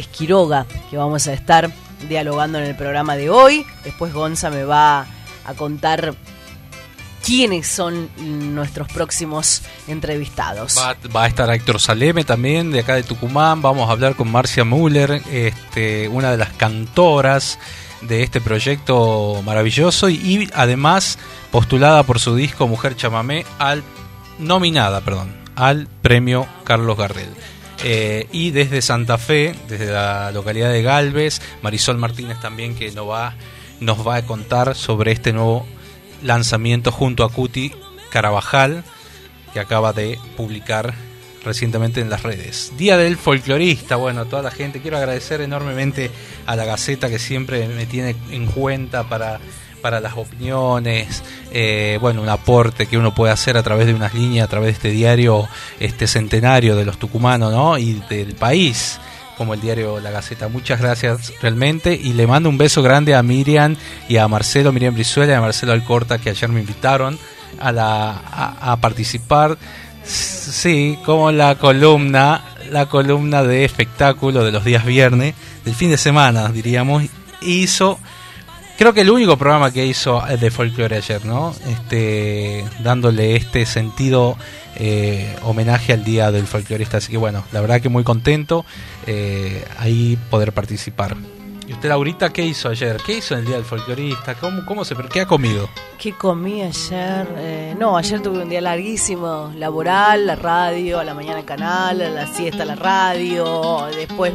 Quiroga, que vamos a estar dialogando en el programa de hoy. Después Gonza me va a contar quiénes son nuestros próximos entrevistados. Va, a estar Héctor Saleme también, de acá de Tucumán. Vamos a hablar con Marcia Müller, este, una de las cantoras de este proyecto maravilloso y, además postulada por su disco Mujer Chamamé al nominada, perdón, al premio Carlos Gardel. Eh, y desde Santa Fe, desde la localidad de Galvez, Marisol Martínez también que nos va, nos va a contar sobre este nuevo lanzamiento junto a Cuti Carabajal, que acaba de publicar recientemente en las redes. Día del folclorista, bueno, a toda la gente, quiero agradecer enormemente a la Gaceta que siempre me tiene en cuenta para para las opiniones, eh, bueno, un aporte que uno puede hacer a través de unas líneas, a través de este diario este centenario de los tucumanos, ¿no? Y del país, como el diario La Gaceta. Muchas gracias realmente y le mando un beso grande a Miriam y a Marcelo, Miriam Brizuela y a Marcelo Alcorta que ayer me invitaron a, la, a, participar, sí, como la columna, la columna de espectáculo de los días viernes, del fin de semana, diríamos, hizo creo que el único programa que hizo de folclore ayer, ¿no? Este, dándole este sentido eh, homenaje al Día del Folclorista. Así que bueno, la verdad que muy contento eh, ahí poder participar. ¿Y usted, Laurita, qué hizo ayer? ¿Qué hizo en el Día del Folclorista? ¿Cómo, cómo se, ¿Qué ha comido? ¿Qué comí ayer? Eh, no, ayer tuve un día larguísimo, laboral, la radio, a la mañana el canal, a la siesta la radio, después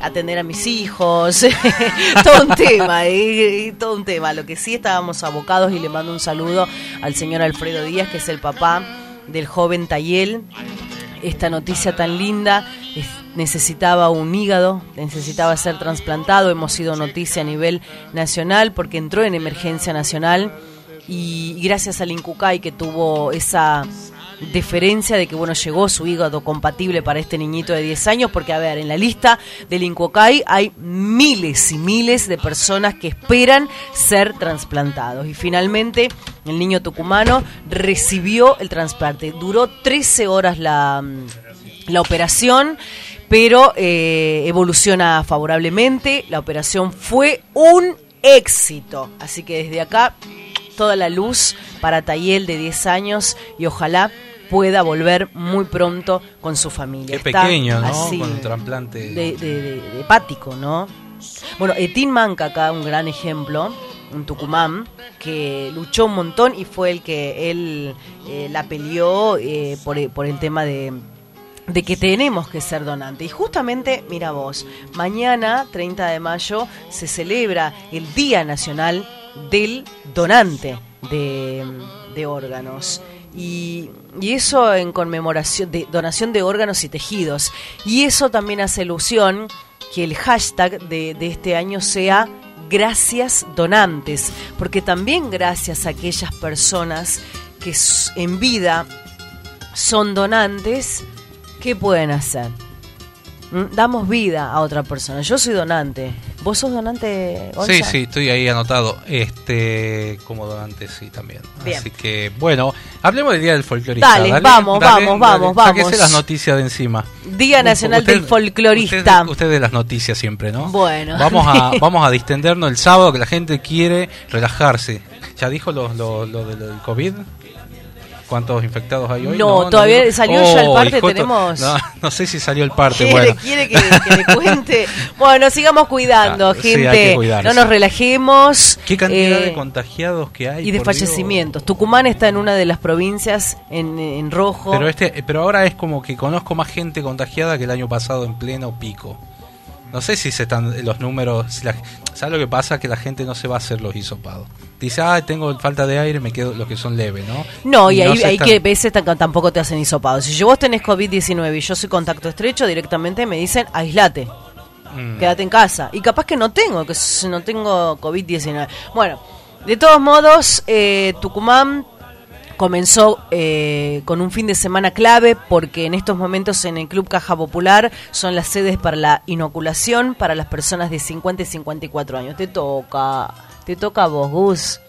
atender a mis hijos, todo un tema, y, todo un tema. Lo que sí estábamos abocados y le mando un saludo al señor Alfredo Díaz, que es el papá del joven Tayel. Esta noticia tan linda, necesitaba un hígado, necesitaba ser trasplantado, hemos sido noticia a nivel nacional porque entró en emergencia nacional y gracias al Incucay que tuvo esa deferencia de que bueno llegó su hígado compatible para este niñito de 10 años, porque a ver, en la lista del Incuocay hay miles y miles de personas que esperan ser trasplantados. Y finalmente el niño tucumano recibió el trasplante. Duró 13 horas la, la operación pero eh, evoluciona favorablemente. La operación fue un éxito. Así que desde acá, toda la luz para Tayel de 10 años y ojalá pueda volver muy pronto con su familia. Qué pequeño, ¿no? con el trasplante. De, de, hepático, ¿no? Bueno, Etín Manca acá, un gran ejemplo, un Tucumán, que luchó un montón y fue el que él eh, la peleó eh, por, por el tema de de que tenemos que ser donantes. Y justamente, mira vos, mañana, 30 de mayo, se celebra el Día Nacional del Donante de, de Órganos. Y, eso en conmemoración de donación de órganos y tejidos. Y eso también hace ilusión que el hashtag de, de este año sea gracias donantes, porque también gracias a aquellas personas que en vida son donantes, ¿qué pueden hacer? Mm, damos vida a otra persona. Yo soy donante. ¿Vos sos donante, Gonza? Sí, sí, estoy ahí anotado. Este, como donante, sí, también. Así que, bueno, hablemos del Día del Folclorista. Dale, vamos, vamos, vamos, vamos. las noticias de encima. Día Nacional del Folclorista. Usted, de las noticias siempre, ¿no? Bueno. Vamos a, vamos a distendernos el sábado, que la gente quiere relajarse. ¿Ya dijo lo, lo, lo del COVID? Cuántos infectados hay hoy. No, todavía salió ya el oh, parte, tenemos... No, sé si salió el parte, ¿Quiere, bueno. ¿Quiere que, le cuente? bueno, sigamos cuidando, gente. no nos relajemos. ¿Qué cantidad de eh, contagiados que hay? Y de fallecimientos. Tucumán está en una de las provincias en, en rojo. Pero, este, pero ahora es como que conozco más gente contagiada que el año pasado en pleno pico. No sé si se están los números. Si ¿Sabes lo que pasa? Que la gente no se va a hacer los hisopados. Dice, ah, tengo falta de aire, me quedo los que son leves, ¿no? No, y, ahí, que veces tampoco te hacen hisopados. Si yo vos tenés COVID-19 y yo soy contacto estrecho, directamente me dicen, aislate. Mm. Quédate en casa. Y capaz que no tengo, que no tengo COVID-19. Bueno, de todos modos, eh, Tucumán comenzó eh, con un fin de semana clave porque en estos momentos en el Club Caja Popular son las sedes para la inoculación para las personas de 50 y 54 años. Te toca, te toca a vos, Gus.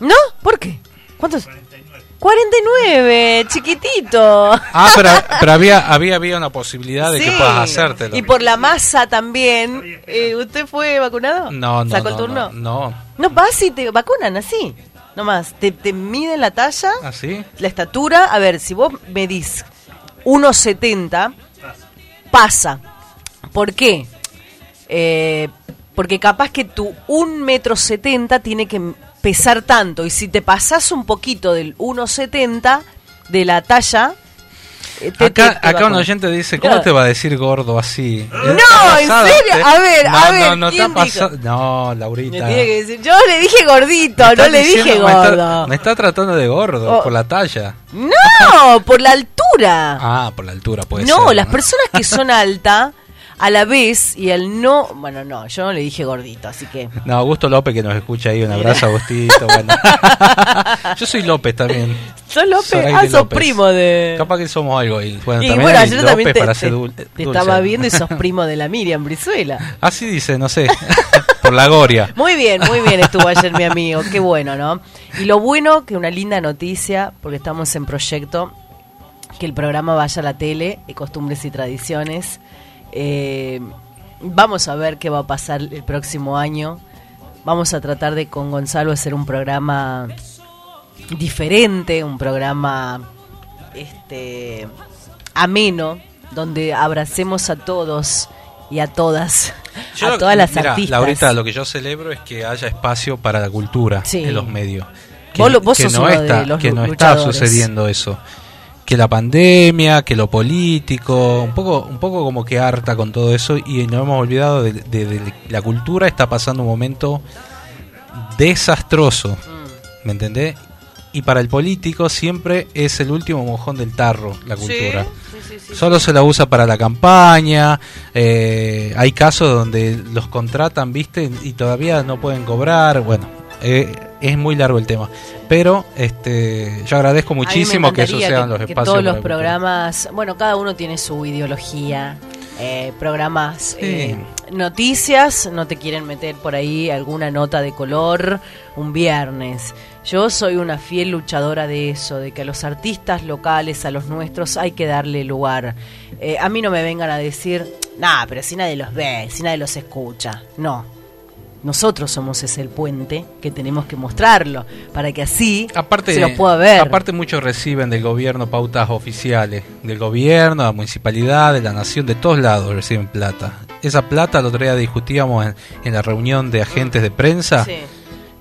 ¿No? ¿Por qué? ¿Cuántos? 49. 49, chiquitito. Ah, pero, pero había, había, había una posibilidad de que puedas hacértelo. Y por la masa también. Eh, ¿Usted fue vacunado? No, no, ¿Sacó el no, turno? no, no. No, vas y te vacunan así. Nomás, te, te miden la talla, ¿Así? la estatura. A ver, si vos medís 1,70, pasa. ¿Por qué? Eh, porque capaz que tu 1,70 metro 70 tiene que pesar tanto. Y si te pasás un poquito del 1,70 de la talla... eh, te- Acá, te acá un oyente dice, ¿cómo Claro. te va a decir gordo así? No, ¿Está ¿en serio? A ver, no, a ver, No, no, ¿quién está pasando. No, Me Laurita. tiene que decir, yo le dije gordito, no le diciendo- dije me está- gordo. Me está, tratando de gordo Oh. por la talla. No, por la altura. Ah, por la altura puede no, ser. las personas que son alta, a la vez, y el no, bueno, no, yo no le dije gordito, así que... No, Augusto López que nos escucha ahí, un abrazo Agustito. Bueno. Yo soy López también. ¿Sos López? Ah, sos López. primo de... Capaz que somos algo. Y bueno, y también bueno, yo López también te, para te- ser dul- te dulce. estaba viendo y sos primo de la Miriam Brizuela. Así dice, no sé. por la Goria. Muy bien, muy bien estuvo ayer mi amigo, qué bueno, ¿no? Y lo bueno, que una linda noticia, porque estamos en proyecto, que el programa vaya a la tele, eh, Costumbres y Tradiciones. Eh, vamos a ver qué va a pasar el próximo año. Vamos a tratar de con Gonzalo hacer un programa diferente, un programa este ameno, donde abracemos a todos y a todas, Yo a lo- todas las artistas. Laurita, lo que yo celebro es que haya espacio para la cultura Sí. en los medios. Que, Vos vos que sos no uno de los que no está sucediendo eso. Que la pandemia, que lo político, un poco, un poco como que harta con todo eso y nos hemos olvidado de, de- de la cultura está pasando un momento desastroso. ¿me entendés? Y para el político siempre es el último mojón del tarro, la cultura. Sí, sí, sí, sí. Solo se la usa para la campaña. eh, hay casos donde los contratan, viste, y todavía no pueden cobrar. Bueno, eh, es muy largo el tema. Pero este, yo agradezco muchísimo que sucedan que- los que espacios. todos para los programas, bueno, cada uno tiene su ideología. eh, programas, eh, noticias, no te quieren meter por ahí alguna nota de color un viernes. Yo soy una fiel luchadora de eso, de que a los artistas locales, a los nuestros, hay que darle lugar. Eh, a mí no me vengan a decir, nah, pero si nadie los ve, si nadie los escucha. No. Nosotros somos ese el puente que tenemos que mostrarlo para que así Aparte, se los pueda ver. aparte muchos reciben del gobierno pautas oficiales, del gobierno, de la municipalidad, de la nación, de todos lados reciben plata. Esa plata, el otro día discutíamos en, en la reunión de agentes de prensa, Sí.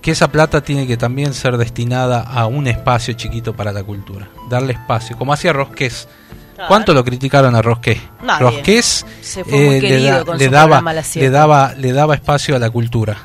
que esa plata tiene que también ser destinada a un espacio chiquito para la cultura, darle espacio, como hacía Rosqués. Claro. ¿Cuánto lo criticaron a Rosqués? Nadie. Rosqués Se fue muy le, querido da- con le su daba, le, daba, le daba espacio a la cultura.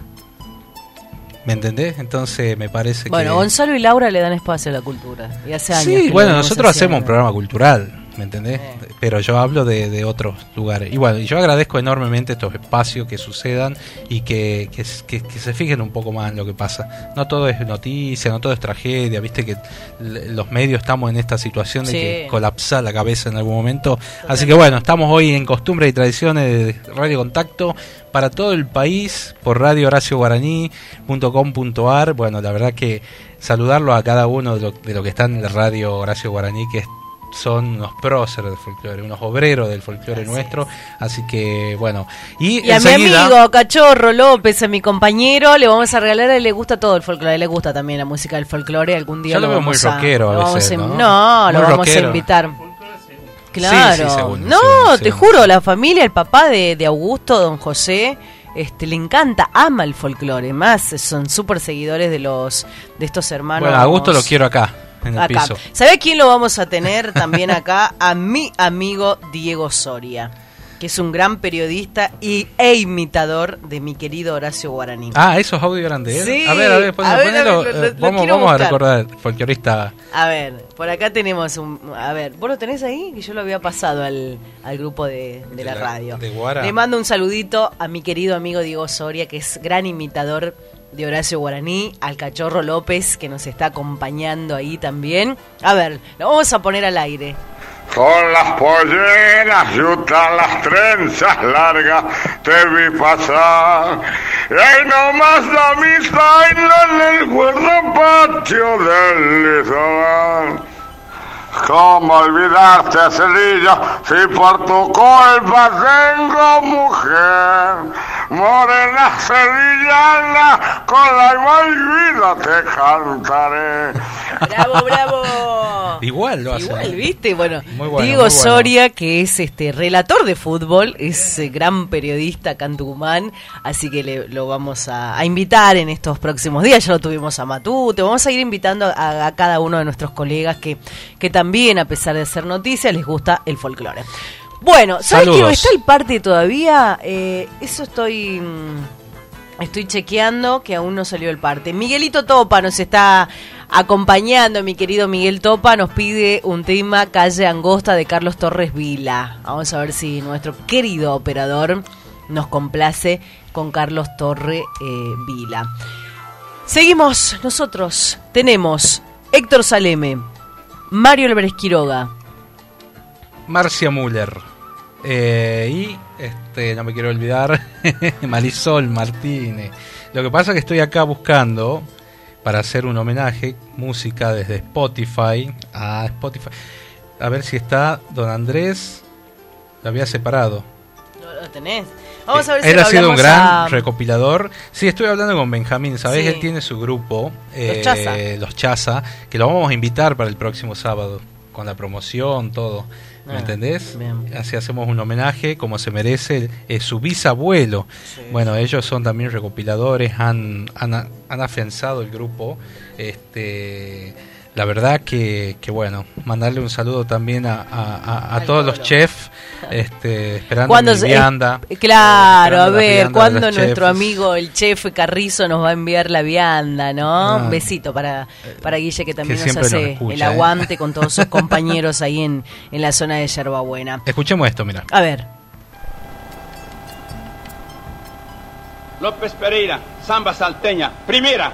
¿Me entendés? Entonces me parece Bueno, que... Gonzalo y Laura le dan espacio a la cultura. Y hace años. Sí, bueno, nosotros hacemos un programa cultural, ¿me entendés? Pero yo hablo de, de otros lugares. Y bueno, yo agradezco enormemente estos espacios que sucedan y que, que, que- que se fijen un poco más en lo que pasa. No todo es noticia, no todo es tragedia, viste que los medios estamos en esta situación de Sí. que colapsa la cabeza en algún momento. Así que bueno, estamos hoy en Costumbres y Tradiciones de Radio Contacto para todo el país por Radio Horacio Guaraní.com.ar. Bueno, la verdad que saludarlo a cada uno de lo, de lo que está en la Radio Horacio Guaraní, que es- son unos próceres del folclore, unos obreros del folclore Así nuestro. Así que bueno, y, Y a mi amigo Cachorro López, a mi compañero, le vamos a regalar, a él le gusta todo el folclore, le gusta también la música del folclore, algún día Yo lo veo vamos muy a- rockero a vamos ¿no? No, lo vamos rockero. a invitar. Claro. Sí, sí, según, no, según, te según. juro, la familia, el papá de, de Augusto, don José, este le encanta, ama el folclore, más son súper seguidores de los de estos hermanos. Bueno, a gusto lo quiero acá, en el acá. piso. ¿Sabe quién lo vamos a tener también acá? A mi amigo Diego Soria, que es un gran periodista y, e imitador de mi querido Horacio Guaraní. Ah, esos audios eran de él. Sí, a ver, a ver, ponelo, a ver, a ver, ponelo, lo- lo- eh, lo vamos, vamos a recordar, folclorista. A ver, por acá tenemos un... A ver, ¿vos lo tenés ahí? Que yo lo había pasado al, al grupo de, de De la la- radio. de Guara. Le mando un saludito a mi querido amigo Diego Soria, que es gran imitador de Horacio Guaraní, al Cachorro López, que nos está acompañando ahí también. A ver, lo vamos a poner al aire. Con las polleras, yutas, las trenzas largas, te vi pasar. Y ahí nomás la vista en el patio del litoral. ¿Cómo olvidarte, Celilla, si por tu culpa tengo mujer? Morena sevillana, con la igual vida te cantaré. Bravo, bravo. Igual lo hace. Igual, ¿viste? Bueno, bueno, Diego bueno. Soria, que es este relator de fútbol, es eh, gran periodista Tucumán, así que le, lo vamos a, a invitar en estos próximos días. Ya lo tuvimos a Matute, vamos a ir invitando a, a cada uno de nuestros colegas que, que también, a pesar de hacer noticias, les gusta el folclore. Bueno, ¿sabes que está el parte todavía? Eh, eso estoy... mm, Estoy chequeando que aún no salió el parte. Miguelito Topa nos está acompañando, mi querido Miguel Topa, nos pide un tema Calle Angosta de Carlos Torres Vila. Vamos a ver si nuestro querido operador nos complace con Carlos Torre eh, Vila. Seguimos nosotros. Tenemos Héctor Saleme, Mario Álvarez Quiroga, Marcia Müller. Eh, y este, no me quiero olvidar, Marisol Martínez. Lo que pasa es que estoy acá buscando para hacer un homenaje, música desde Spotify a Spotify. A ver si está Don Andrés. Lo había separado. ¿No lo tenés? Vamos a ver si Él lo ha sido un gran a- recopilador. Sí, estoy hablando con Benjamín, ¿sabés? Sí. Él tiene su grupo, eh, Chaza. los Chaza, que lo vamos a invitar para el próximo sábado, con la promoción, todo. ¿Me Ah, entendés? bien. Así hacemos un homenaje, como se merece eh, su bisabuelo. Sí. Bueno, ellos son también recopiladores, han, han, han afianzado el grupo. Este, la verdad que, que bueno, mandarle un saludo también a, a- a- a Al todos los chefs, este, esperando ¿Cuándo mi se- vianda. claro, a ver, vianda de ¿cuándo los nuestro chefs. amigo el chef Carrizo nos va a enviar la vianda, no? Ah. Un besito para, para Guille que también Que nos hace nos escucha, el ¿eh? aguante con todos sus compañeros ahí en, en la zona de Yerbabuena. Escuchemos esto, mira. A ver, López Pereira, samba salteña, primera.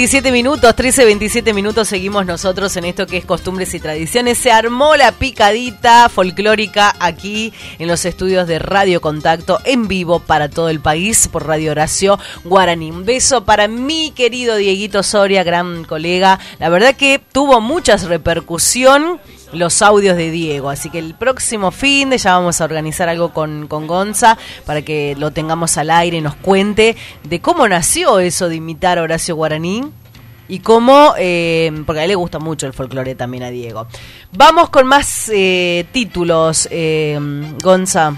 27 minutos, 13, 27 minutos seguimos nosotros en esto que es costumbres y tradiciones. Se armó la picadita folclórica aquí en los estudios de Radio Contacto en vivo para todo el país por Radio Horacio Guaraní. Un beso para mi querido Dieguito Soria, gran colega. La verdad que tuvo mucha repercusión los audios de Diego. Así que el próximo fin de ya vamos a organizar algo con, con Gonza para que lo tengamos al aire y nos cuente de cómo nació eso de imitar a Horacio Guaraní. Y cómo, eh, porque a él le gusta mucho el folclore también a Diego. Vamos con más eh, títulos, eh, Gonza.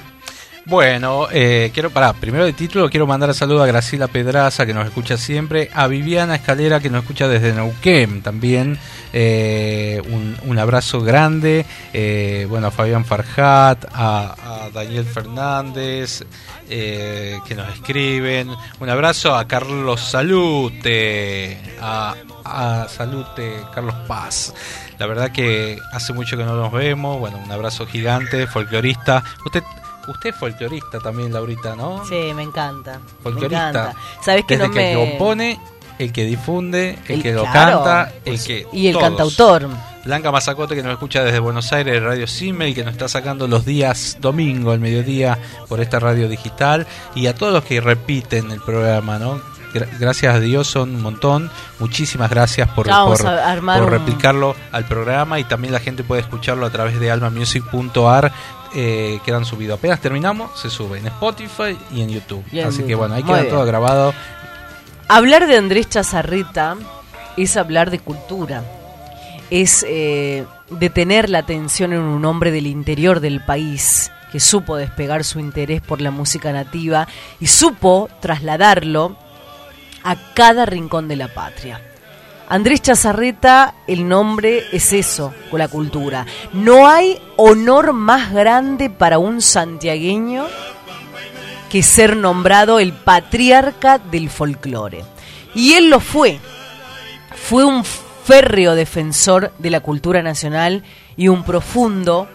Bueno, eh, quiero, para primero de título quiero mandar saludo a Graciela Pedraza que nos escucha siempre, a Viviana Escalera que nos escucha desde Neuquén también, eh, un, un, abrazo grande, eh, bueno, a Fabián Farjat, a, a Daniel Fernández eh, que nos escriben, un abrazo a Carlos Salute, a, a Salute, Carlos Paz. La verdad que hace mucho que no nos vemos, bueno, un abrazo gigante, folclorista. Usted Usted es folclorista también, Laurita, ¿no? Sí, me encanta. Folclorista. Me encanta. ¿Sabes que Desde no que me... compone, el que difunde, el, El- que lo canta, el pues, que. Y el todos. cantautor. Blanca Mazacote que nos escucha desde Buenos Aires, Radio Simmel, que nos está sacando los días domingo, al mediodía, por esta radio digital. Y a todos los que repiten el programa, ¿no? Gra- Gracias a Dios son un montón. Muchísimas gracias por, por- por un- replicarlo al programa y también la gente puede escucharlo a través de almamusic.ar. Eh, quedan subidos. Apenas terminamos, se sube en Spotify y en YouTube. Y en Así que bueno, ahí Muy queda bien. todo grabado. Hablar de Andrés Chazarreta es hablar de cultura. Es eh, detener la atención en un hombre del interior del país que supo despegar su interés por la música nativa y supo trasladarlo a cada rincón de la patria. Andrés Chazarreta, el nombre es eso, con la cultura. No hay honor más grande para un santiagueño que ser nombrado el patriarca del folclore. Y él lo fue. Fue un férreo defensor de la cultura nacional y un profundo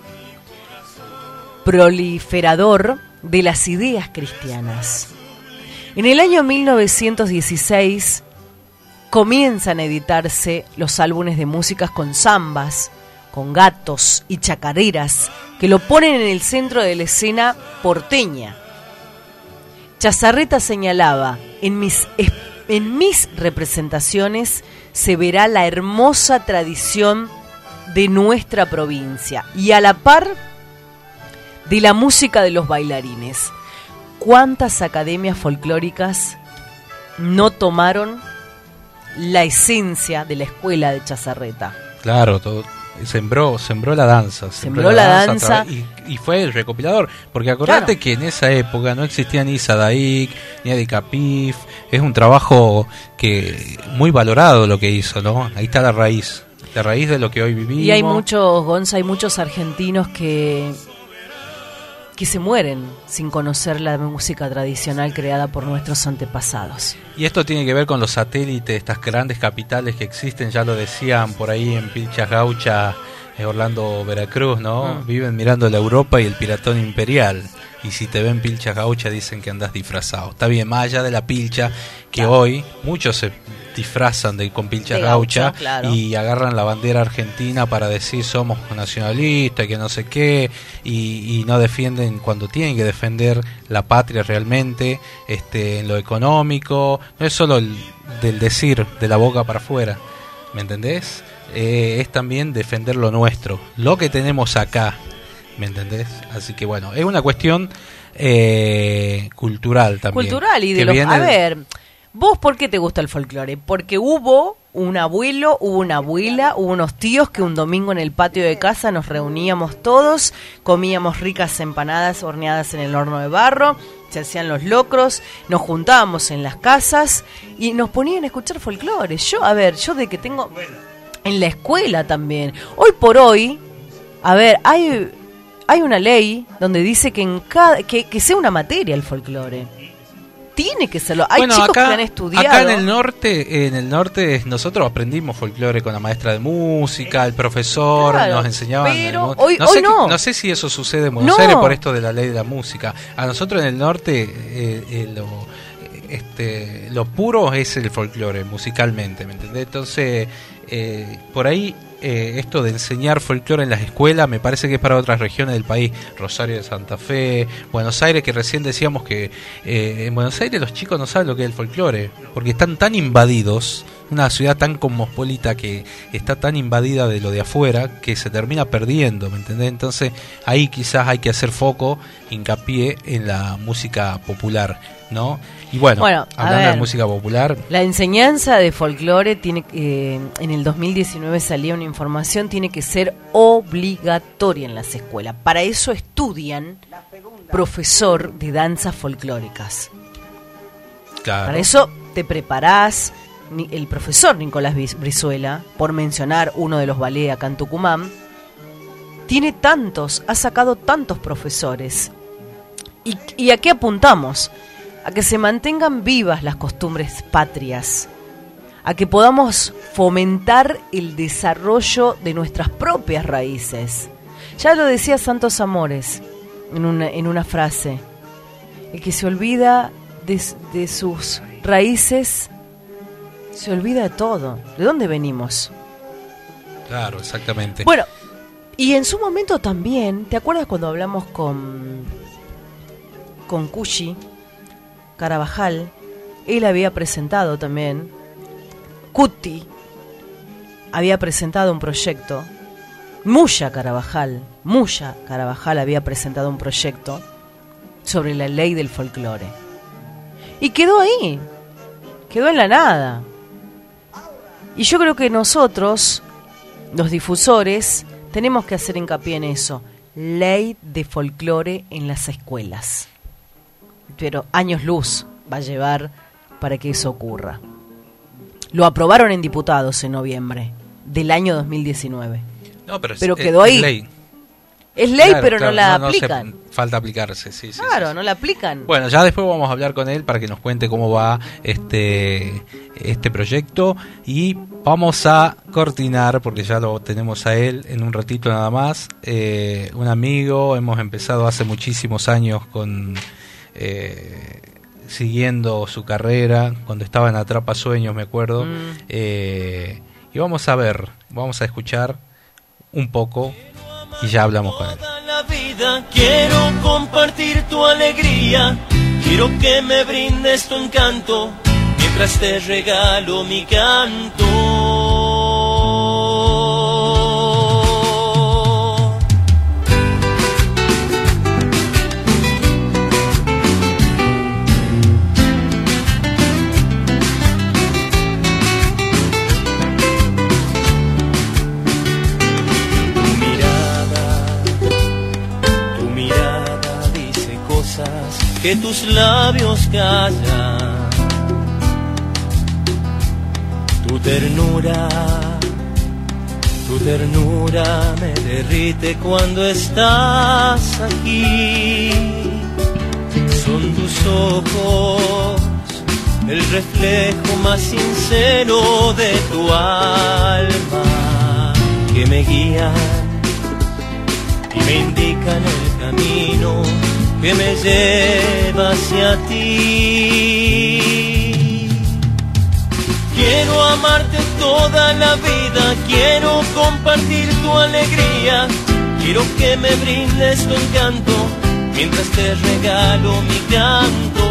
proliferador de las ideas cristianas. En el año 1916 comienzan a editarse los álbumes de músicas con zambas, con gatos y chacareras que lo ponen en el centro de la escena porteña. Chazarreta señalaba, en mis, en mis representaciones se verá la hermosa tradición de nuestra provincia y a la par de la música de los bailarines. ¿Cuántas academias folclóricas no tomaron la esencia de la escuela de Chazarreta? Claro, todo, sembró, sembró la danza. Sembró la danza. Y, y fue el recopilador. Porque acordate Claro. que en esa época no existía ni Sadaik, ni Adicapif. Es un trabajo que muy valorado lo que hizo, ¿no? Ahí está la raíz. La raíz de lo que hoy vivimos. Y hay muchos, Gonza, hay muchos argentinos que que se mueren sin conocer la música tradicional creada por nuestros antepasados. Y esto tiene que ver con los satélites, estas grandes capitales que existen, ya lo decían por ahí en Pilchas Gaucha, eh, Orlando, Veracruz, ¿no? Mm. Viven mirando la Europa y el piratón imperial. Y si te ven Pilchas Gaucha dicen que andas disfrazado. Está bien, más allá de la pilcha, que Claro. hoy muchos se disfrazan de con Pilchas De Gaucha, claro. y agarran la bandera argentina para decir somos nacionalistas, que no sé qué, y, y no defienden cuando tienen que defender la patria realmente, este, en lo económico, no es solo el, del decir de la boca para afuera, ¿me entendés? Eh, es también defender lo nuestro, lo que tenemos acá, ¿me entendés? Así que bueno, es una cuestión eh, cultural también. Cultural y de los... viene A ver, ¿vos por qué te gusta el folclore? Porque hubo un abuelo, hubo una abuela, hubo unos tíos que un domingo en el patio de casa nos reuníamos todos, comíamos ricas empanadas horneadas en el horno de barro, se hacían los locros, nos juntábamos en las casas y nos ponían a escuchar folclore. Yo, a ver, yo de que tengo... En la escuela también. Hoy por hoy, a ver, hay, hay una ley donde dice que en cada que, que sea una materia el folclore. Tiene que serlo. Hay bueno, chicos acá, que han estudiado. acá en el norte, en el norte nosotros aprendimos folclore con la maestra de música, el profesor Claro, nos enseñaban. pero el hoy- no, hoy sé, no. no sé si eso sucede en Buenos No. Aires por esto de la ley de la música. A nosotros en el norte eh, eh, lo- este, lo puro es el folclore musicalmente, ¿me entendés? Entonces, eh, por ahí eh, esto de enseñar folclore en las escuelas me parece que es para otras regiones del país, Rosario de Santa Fe, Buenos Aires, que recién decíamos que eh, en Buenos Aires los chicos no saben lo que es el folclore, porque están tan invadidos, una ciudad tan cosmopolita que está tan invadida de lo de afuera que se termina perdiendo, ¿me entendés? Entonces ahí quizás hay que hacer foco, hincapié en la música popular, ¿no? Y bueno, hablando de música popular, La enseñanza de folclore tiene eh, en el 2019 salía una información tiene que ser obligatoria en las escuelas. Para eso estudian profesor de danzas folclóricas. claro. Para eso te preparás. El profesor Nicolás Brizuela, por mencionar uno de los ballet acá en Tucumán, tiene tantos, ha sacado tantos profesores. ¿Y, y a qué apuntamos? A que se mantengan vivas las costumbres patrias, a que podamos fomentar el desarrollo de nuestras propias raíces. Ya lo decía Santos Amores en una, en una frase, el que se olvida de, sus raíces se olvida de todo. ¿De dónde venimos? Claro, exactamente. Bueno, y en su momento también, ¿te acuerdas cuando hablamos con con Cushi Carabajal? Él había presentado también Cuti había presentado un proyecto Muya Carabajal, Muya Carabajal había presentado un proyecto sobre la ley del folclore. Y quedó ahí, quedó en la nada. Y yo creo que nosotros, los difusores, tenemos que hacer hincapié en eso. Ley de folclore en las escuelas. Pero años luz va a llevar para que eso ocurra. Lo aprobaron en diputados en noviembre del año 2019. No, pero, pero es- quedó es ahí. ley. Es ley, Claro, pero claro, no la aplican. falta aplicarse, sí, sí. claro, sí, sí. no la aplican. Bueno, ya después vamos a hablar con él para que nos cuente cómo va este, este proyecto y vamos a cortinar, porque ya lo tenemos a él en un ratito nada más, eh, un amigo, hemos empezado hace muchísimos años con... eh, siguiendo su carrera cuando estaba en Atrapa Sueños me acuerdo Mm. Eh, y vamos a ver vamos a escuchar un poco y ya hablamos con él Toda la vida quiero compartir tu alegría, quiero que me brindes tu encanto, mientras te regalo mi canto. Que tus labios callan. Tu ternura, tu ternura me derrite cuando estás aquí. Son tus ojos el reflejo más sincero de tu alma que me guían y me indican el camino que me lleva hacia ti. Quiero amarte toda la vida, quiero compartir tu alegría, quiero que me brindes tu encanto mientras te regalo mi canto.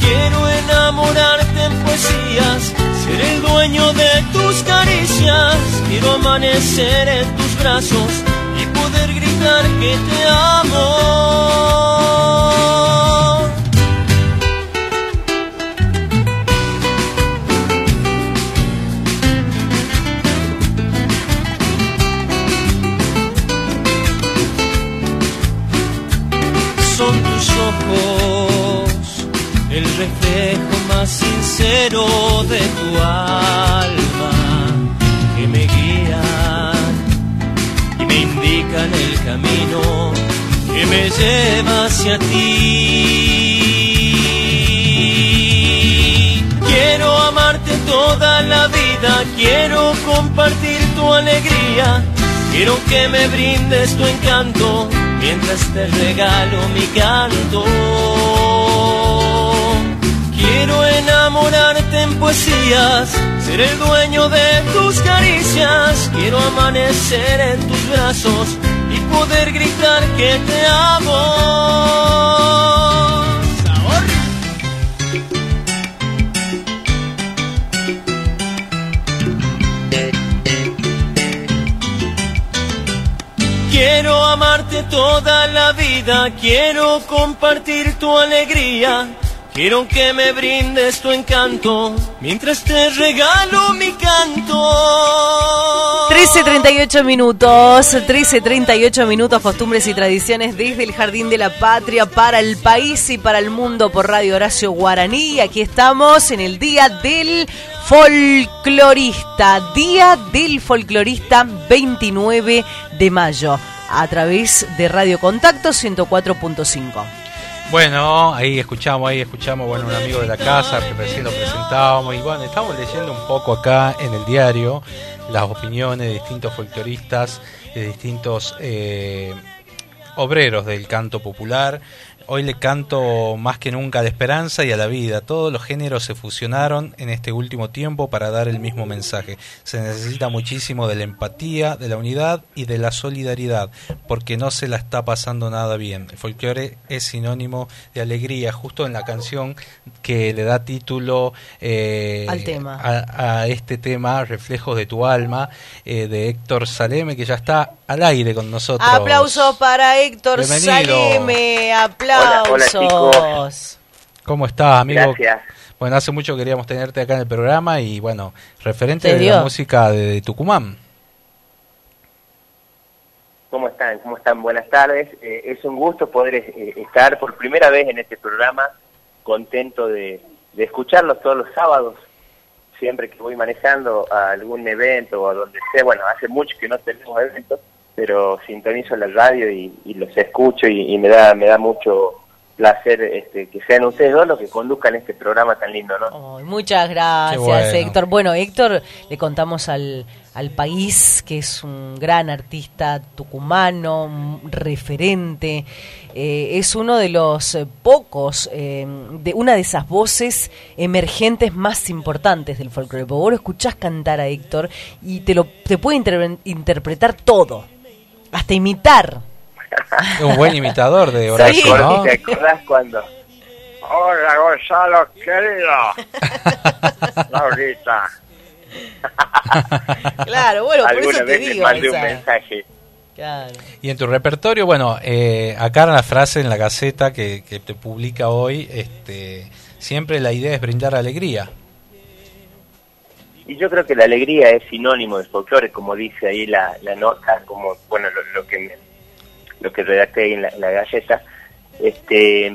Quiero enamorarte en poesías, ser el dueño de tus caricias, quiero amanecer en tus brazos poder gritar que te amo. son tus ojos el reflejo más sincero de tu alma indican el camino que me lleva hacia ti. Quiero amarte toda la vida, quiero compartir tu alegría, quiero que me brindes tu encanto mientras te regalo mi canto. Quiero enamorarte en poesías, ser el dueño de tus caricias, quiero amarte amanecer en tus brazos y poder gritar que te amo. Quiero amarte toda la vida, quiero compartir tu alegría. Quiero que me brindes tu encanto mientras te regalo mi canto. 13.38 minutos, 13.38 minutos, costumbres y tradiciones desde el Jardín de la Patria para el país y para el mundo por Radio Horacio Guaraní. Aquí estamos en el Día del Folclorista, Día del Folclorista 29 de mayo, a través de Radio Contacto 104.5. Bueno, ahí escuchamos, ahí escuchamos, bueno, un amigo de la casa que recién lo presentábamos y bueno, estamos leyendo un poco acá en el diario las opiniones de distintos folcloristas, de distintos eh, obreros del canto popular. Hoy le canto más que nunca a la esperanza y a la vida. Todos los géneros se fusionaron en este último tiempo para dar el mismo mensaje. Se necesita muchísimo de la empatía, de la unidad y de la solidaridad, porque no se la está pasando nada bien. El folclore es sinónimo de alegría, justo en la canción que le da título eh, al tema. A, este tema, Reflejos de tu alma, eh, de Héctor Saleme, que ya está al aire con nosotros. Aplausos para Héctor Saleme, aplausos. Hola, ¿Cómo estás, amigo? Gracias. Bueno, hace mucho queríamos tenerte acá en el programa y bueno, referente de la música de, Tucumán. ¿Cómo están? ¿Cómo están? Buenas tardes. Eh, es un gusto poder eh, estar por primera vez en este programa, contento de, de escucharlos todos los sábados, siempre que voy manejando a algún evento o a donde sea. Bueno, hace mucho que no tenemos eventos, pero sintonizo la radio y, los escucho y, me da me da mucho placer este, que sean ustedes dos los que conduzcan este programa tan lindo, ¿no? muchas gracias, Héctor. Bueno, Héctor, le contamos al, al país que es un gran artista tucumano, un referente, eh, es uno de los pocos, eh, de una de esas voces emergentes más importantes del folclore. Vos lo escuchás cantar a Héctor y te, lo, te puede interpretar todo hasta imitar. Es un buen imitador de Horacio, ¿no? ¿Te acordás cuando? Hola, Gonzalo, querido. Laurita. claro, bueno, por eso te digo. Mandé un mensaje. Claro. Y en tu repertorio, bueno, eh, acá en la frase en la gaceta que, que te publica hoy, este, siempre la idea es brindar alegría. Y yo creo que la alegría es sinónimo de folclore, como dice ahí la, la nota, como bueno lo, que lo que redacté ahí en la, galleta. Este,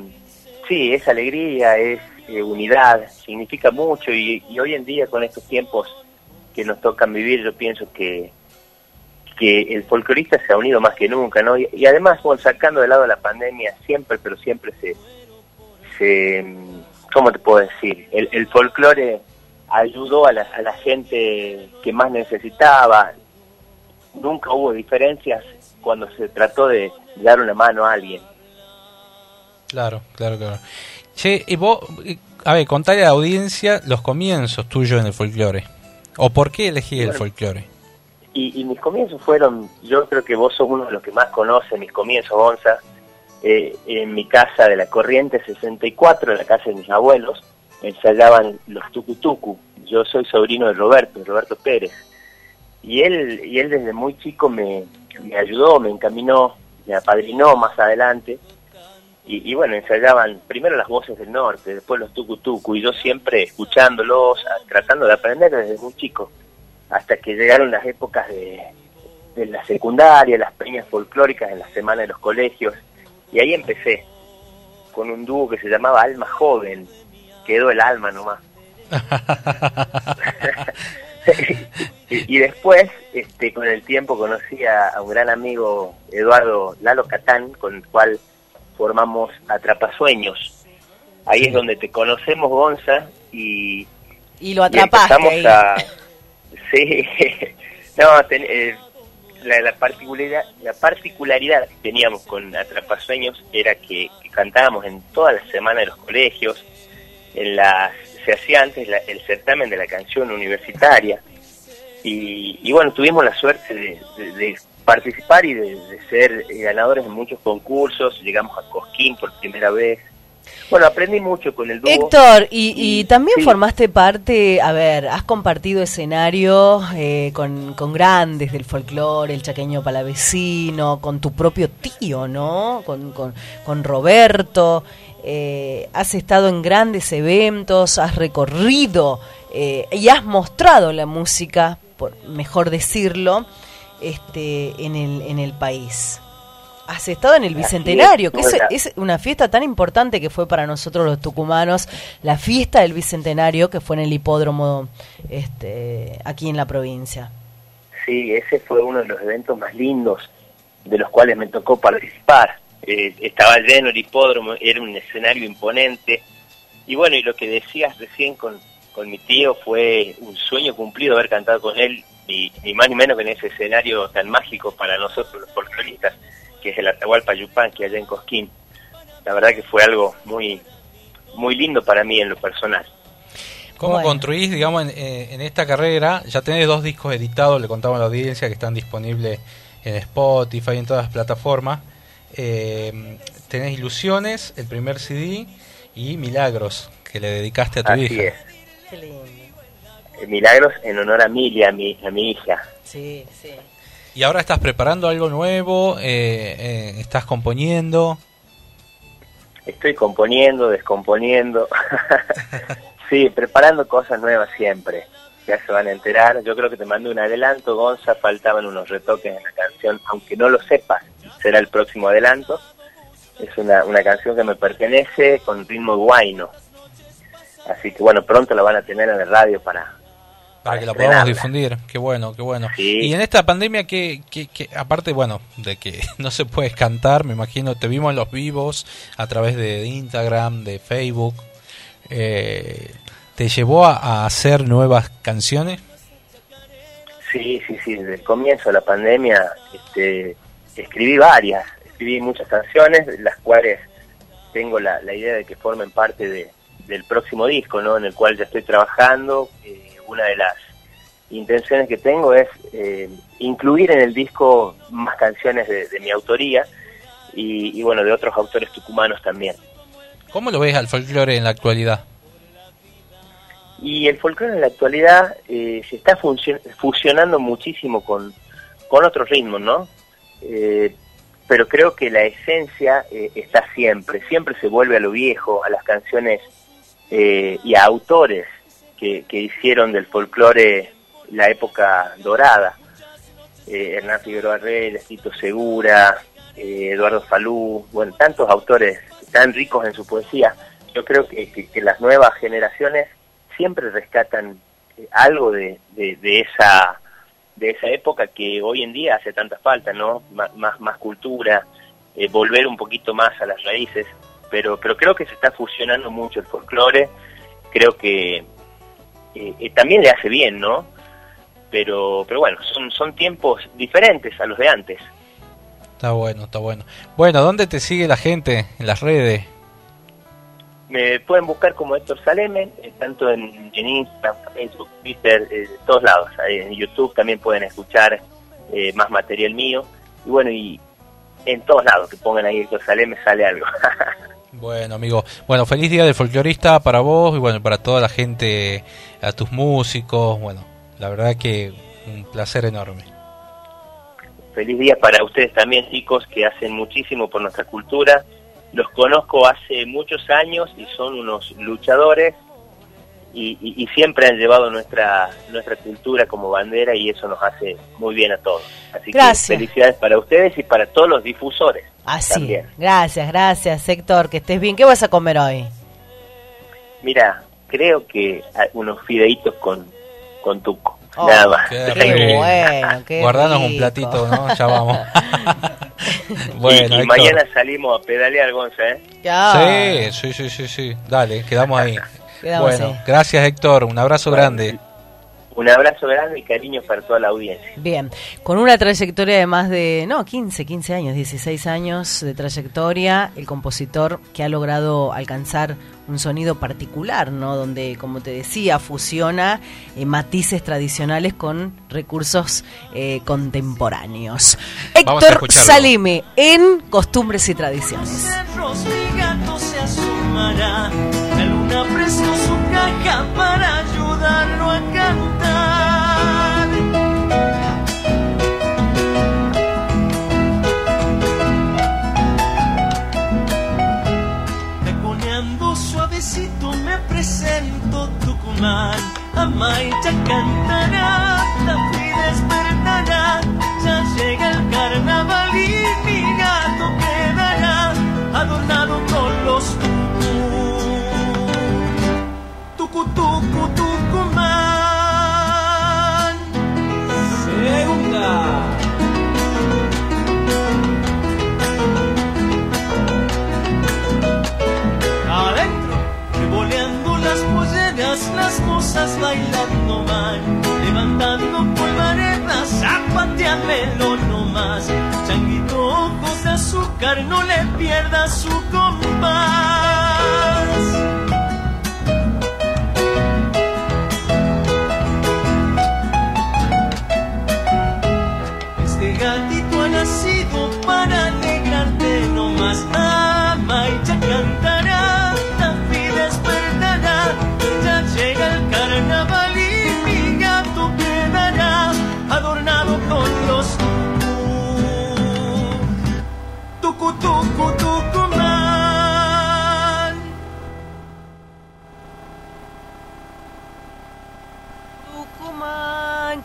sí, es alegría, es eh, unidad, significa mucho y, hoy en día con estos tiempos que nos tocan vivir, yo pienso que que el folclorista se ha unido más que nunca, ¿no? Y, además, bueno, sacando de lado la pandemia, siempre, pero siempre se, se ¿cómo te puedo decir? El, el folclore ayudó a la, a la gente que más necesitaba. Nunca hubo diferencias cuando se trató de dar una mano a alguien. Claro, claro, claro. Che, y vos, a ver, contale a la audiencia los comienzos tuyos en el folclore. ¿O por qué elegí el folclore? Y, mis comienzos fueron, yo creo que vos sos uno de los que más conoce mis comienzos, Gonza, eh, en mi casa de la Corriente 64, en la casa de mis abuelos, ensayaban los tucutucu. Yo soy sobrino de Roberto, Roberto Pérez. Y él, y él desde muy chico me, me ayudó, me encaminó, me apadrinó más adelante. Y, bueno, ensayaban primero las voces del norte, después los tucutucu, y yo siempre escuchándolos, tratando de aprender desde muy chico, hasta que llegaron las épocas de, de la secundaria, las peñas folclóricas en la semana de los colegios, y ahí empecé, con un dúo que se llamaba Alma Joven, quedó el alma nomás. y, después, este, con el tiempo conocí a, un gran amigo, Eduardo Lalo Catán, con el cual formamos Atrapasueños. Ahí es donde te conocemos, Gonza, y... Y lo atrapaste A, sí, no, eh, la, particularidad, la particularidad que teníamos con Atrapasueños era que, que cantábamos en todas las semanas de los colegios, en las se hacía antes la- el certamen de la canción universitaria. Y, y bueno, tuvimos la suerte de, de- de participar y de, de ser eh, ganadores en muchos concursos. Llegamos a Cosquín por primera vez. Bueno, aprendí mucho con el dúo. Héctor, y, y también sí. formaste parte, a ver, has compartido escenario eh, con, con grandes del folclore, el chaqueño palavecino, con tu propio tío, ¿no? Con, con, con Roberto. Eh, has estado en grandes eventos, has recorrido eh, y has mostrado la música, por mejor decirlo, este, en, el, en el país. Has estado en el es, Bicentenario, que es, es una fiesta tan importante que fue para nosotros los tucumanos, la fiesta del Bicentenario que fue en el hipódromo este, aquí en la provincia. Sí, ese fue uno de los eventos más lindos de los cuales me tocó participar. Eh, estaba lleno el hipódromo, era un escenario imponente. Y bueno, y lo que decías recién con, con mi tío fue un sueño cumplido haber cantado con él, ni, ni más ni menos que en ese escenario tan mágico para nosotros los folcloristas, que es el Atahualpa Yupanqui allá en Cosquín. La verdad que fue algo muy, muy lindo para mí en lo personal. ¿Cómo Bueno. construís, digamos, en, eh, en esta carrera? Ya tenés dos discos editados, le contamos a la audiencia que están disponibles en Spotify, en todas las plataformas. Eh, tenés Ilusiones, el primer CD, y Milagros, que le dedicaste a tu Así hija. es. Eh, Milagros en honor a Emilia, a mi, a mi hija. Sí, sí. Y ahora estás preparando algo nuevo, eh, eh, estás componiendo. Estoy componiendo, descomponiendo. sí, preparando cosas nuevas siempre. Ya se van a enterar. Yo creo que te mandé un adelanto, Gonza. Faltaban unos retoques en la canción, aunque no lo sepas, será el próximo adelanto. Es una, una canción que me pertenece con ritmo guayno. Así que bueno, pronto la van a tener en la radio para... Para que la podamos difundir, qué bueno, qué bueno. Sí. Y en esta pandemia, que, que, que, aparte, bueno, de que no se puede cantar, me imagino, te vimos en los vivos a través de Instagram, de Facebook, eh, ¿te llevó a, a hacer nuevas canciones? Sí, sí, sí, desde el comienzo de la pandemia este, escribí varias, escribí muchas canciones, las cuales tengo la, la idea de que formen parte de, del próximo disco, ¿no? En el cual ya estoy trabajando. Eh, una de las intenciones que tengo es eh, incluir en el disco más canciones de, de mi autoría y, y, bueno, de otros autores tucumanos también. ¿Cómo lo ves al folclore en la actualidad? Y el folclore en la actualidad eh, se está fusionando muchísimo con, con otros ritmos, ¿no? Eh, pero creo que la esencia eh, está siempre, siempre se vuelve a lo viejo, a las canciones eh, y a autores que, hicieron del folclore la época dorada. Eh, Hernán Figueroa Reyes, Tito Segura, eh, Eduardo Falú, bueno, tantos autores tan ricos en su poesía. Yo creo que, que- las nuevas generaciones siempre rescatan eh, algo de esa de esa época que hoy en día hace tanta falta, ¿no? Má- Más, más, cultura, eh, volver un poquito más a las raíces, pero, pero creo que se está fusionando mucho el folclore, creo que eh, eh, también le hace bien, ¿no? Pero, pero bueno, son, son tiempos diferentes a los de antes. Está bueno, está bueno. Bueno, ¿dónde te sigue la gente en las redes? Me pueden buscar como Héctor Saleme, eh, tanto en, en Instagram, Facebook, Twitter, eh, todos lados. En YouTube también pueden escuchar eh, más material mío. Y bueno, y en todos lados que pongan ahí Héctor Saleme sale algo. Bueno, amigo. Bueno, feliz día del folclorista para vos y bueno, para toda la gente, a tus músicos. Bueno, la verdad que un placer enorme. Feliz día para ustedes también, chicos, que hacen muchísimo por nuestra cultura. Los conozco hace muchos años y son unos luchadores y, y- y siempre han llevado nuestra nuestra cultura como bandera y eso nos hace muy bien a todos. Así Gracias. que felicidades para ustedes y para todos los difusores. Así. También. Gracias, gracias, Héctor. Que estés bien. ¿Qué vas a comer hoy? Mira, creo que unos fideitos con, con tuco. Oh, Nada más. qué Qué rico. bueno, qué Guardanos un platito, ¿no? Ya vamos. Y- bueno, y, mañana salimos a pedalear, Gonza, ¿eh? Ya. Sí, sí, sí, sí, sí. Dale, quedamos ahí. Quedamos bueno, ahí. gracias Héctor, un abrazo Bueno, grande. Un abrazo grande y cariño para toda la audiencia. Bien, con una trayectoria de más de, no, 15, 15 años, 16 años de trayectoria, el compositor que ha logrado alcanzar un sonido particular, ¿no? Donde, como te decía, fusiona eh, matices tradicionales con recursos eh, contemporáneos. Vamos Héctor. Salime, en Costumbres y Tradiciones. cerros mi gato se asomará. La luna prestó su caja para Tucumán. Amaicha cantará, la vida despertará. Ya llega el carnaval bailando van, levantando polvaredas, zapateamelo nomás, changuito ojos de azúcar, no le pierda su compás.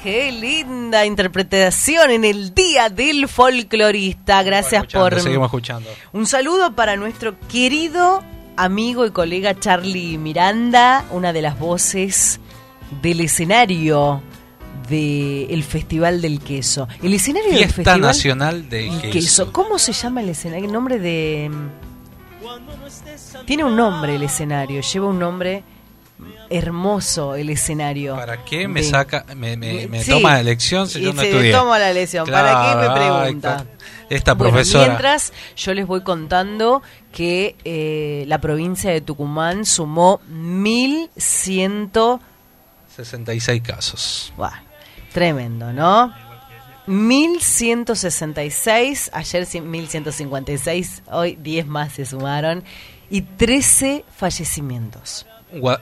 Qué linda interpretación en el Día del Folclorista. Gracias Escuchando, por... Seguimos escuchando. Un saludo para nuestro querido amigo y colega Charlie Miranda, una de las voces del escenario del Festival del Queso. El escenario del Fiesta Festival Nacional de del Queso. Queso. ¿Cómo se llama el escenario? El nombre de... Tiene un nombre el escenario, lleva un nombre hermoso el escenario. ¿Para qué me de- saca, me, me, me Sí. toma la lección si Y yo no estudié? toma la lección. ¿Para qué me Claro, pregunta? esta Bueno, profesora. mientras yo les voy contando que eh, la provincia de Tucumán sumó 1100 66 casos. Buah, tremendo, ¿no? 1166, ayer cien- 1156, hoy 10 más se sumaron y 13 fallecimientos.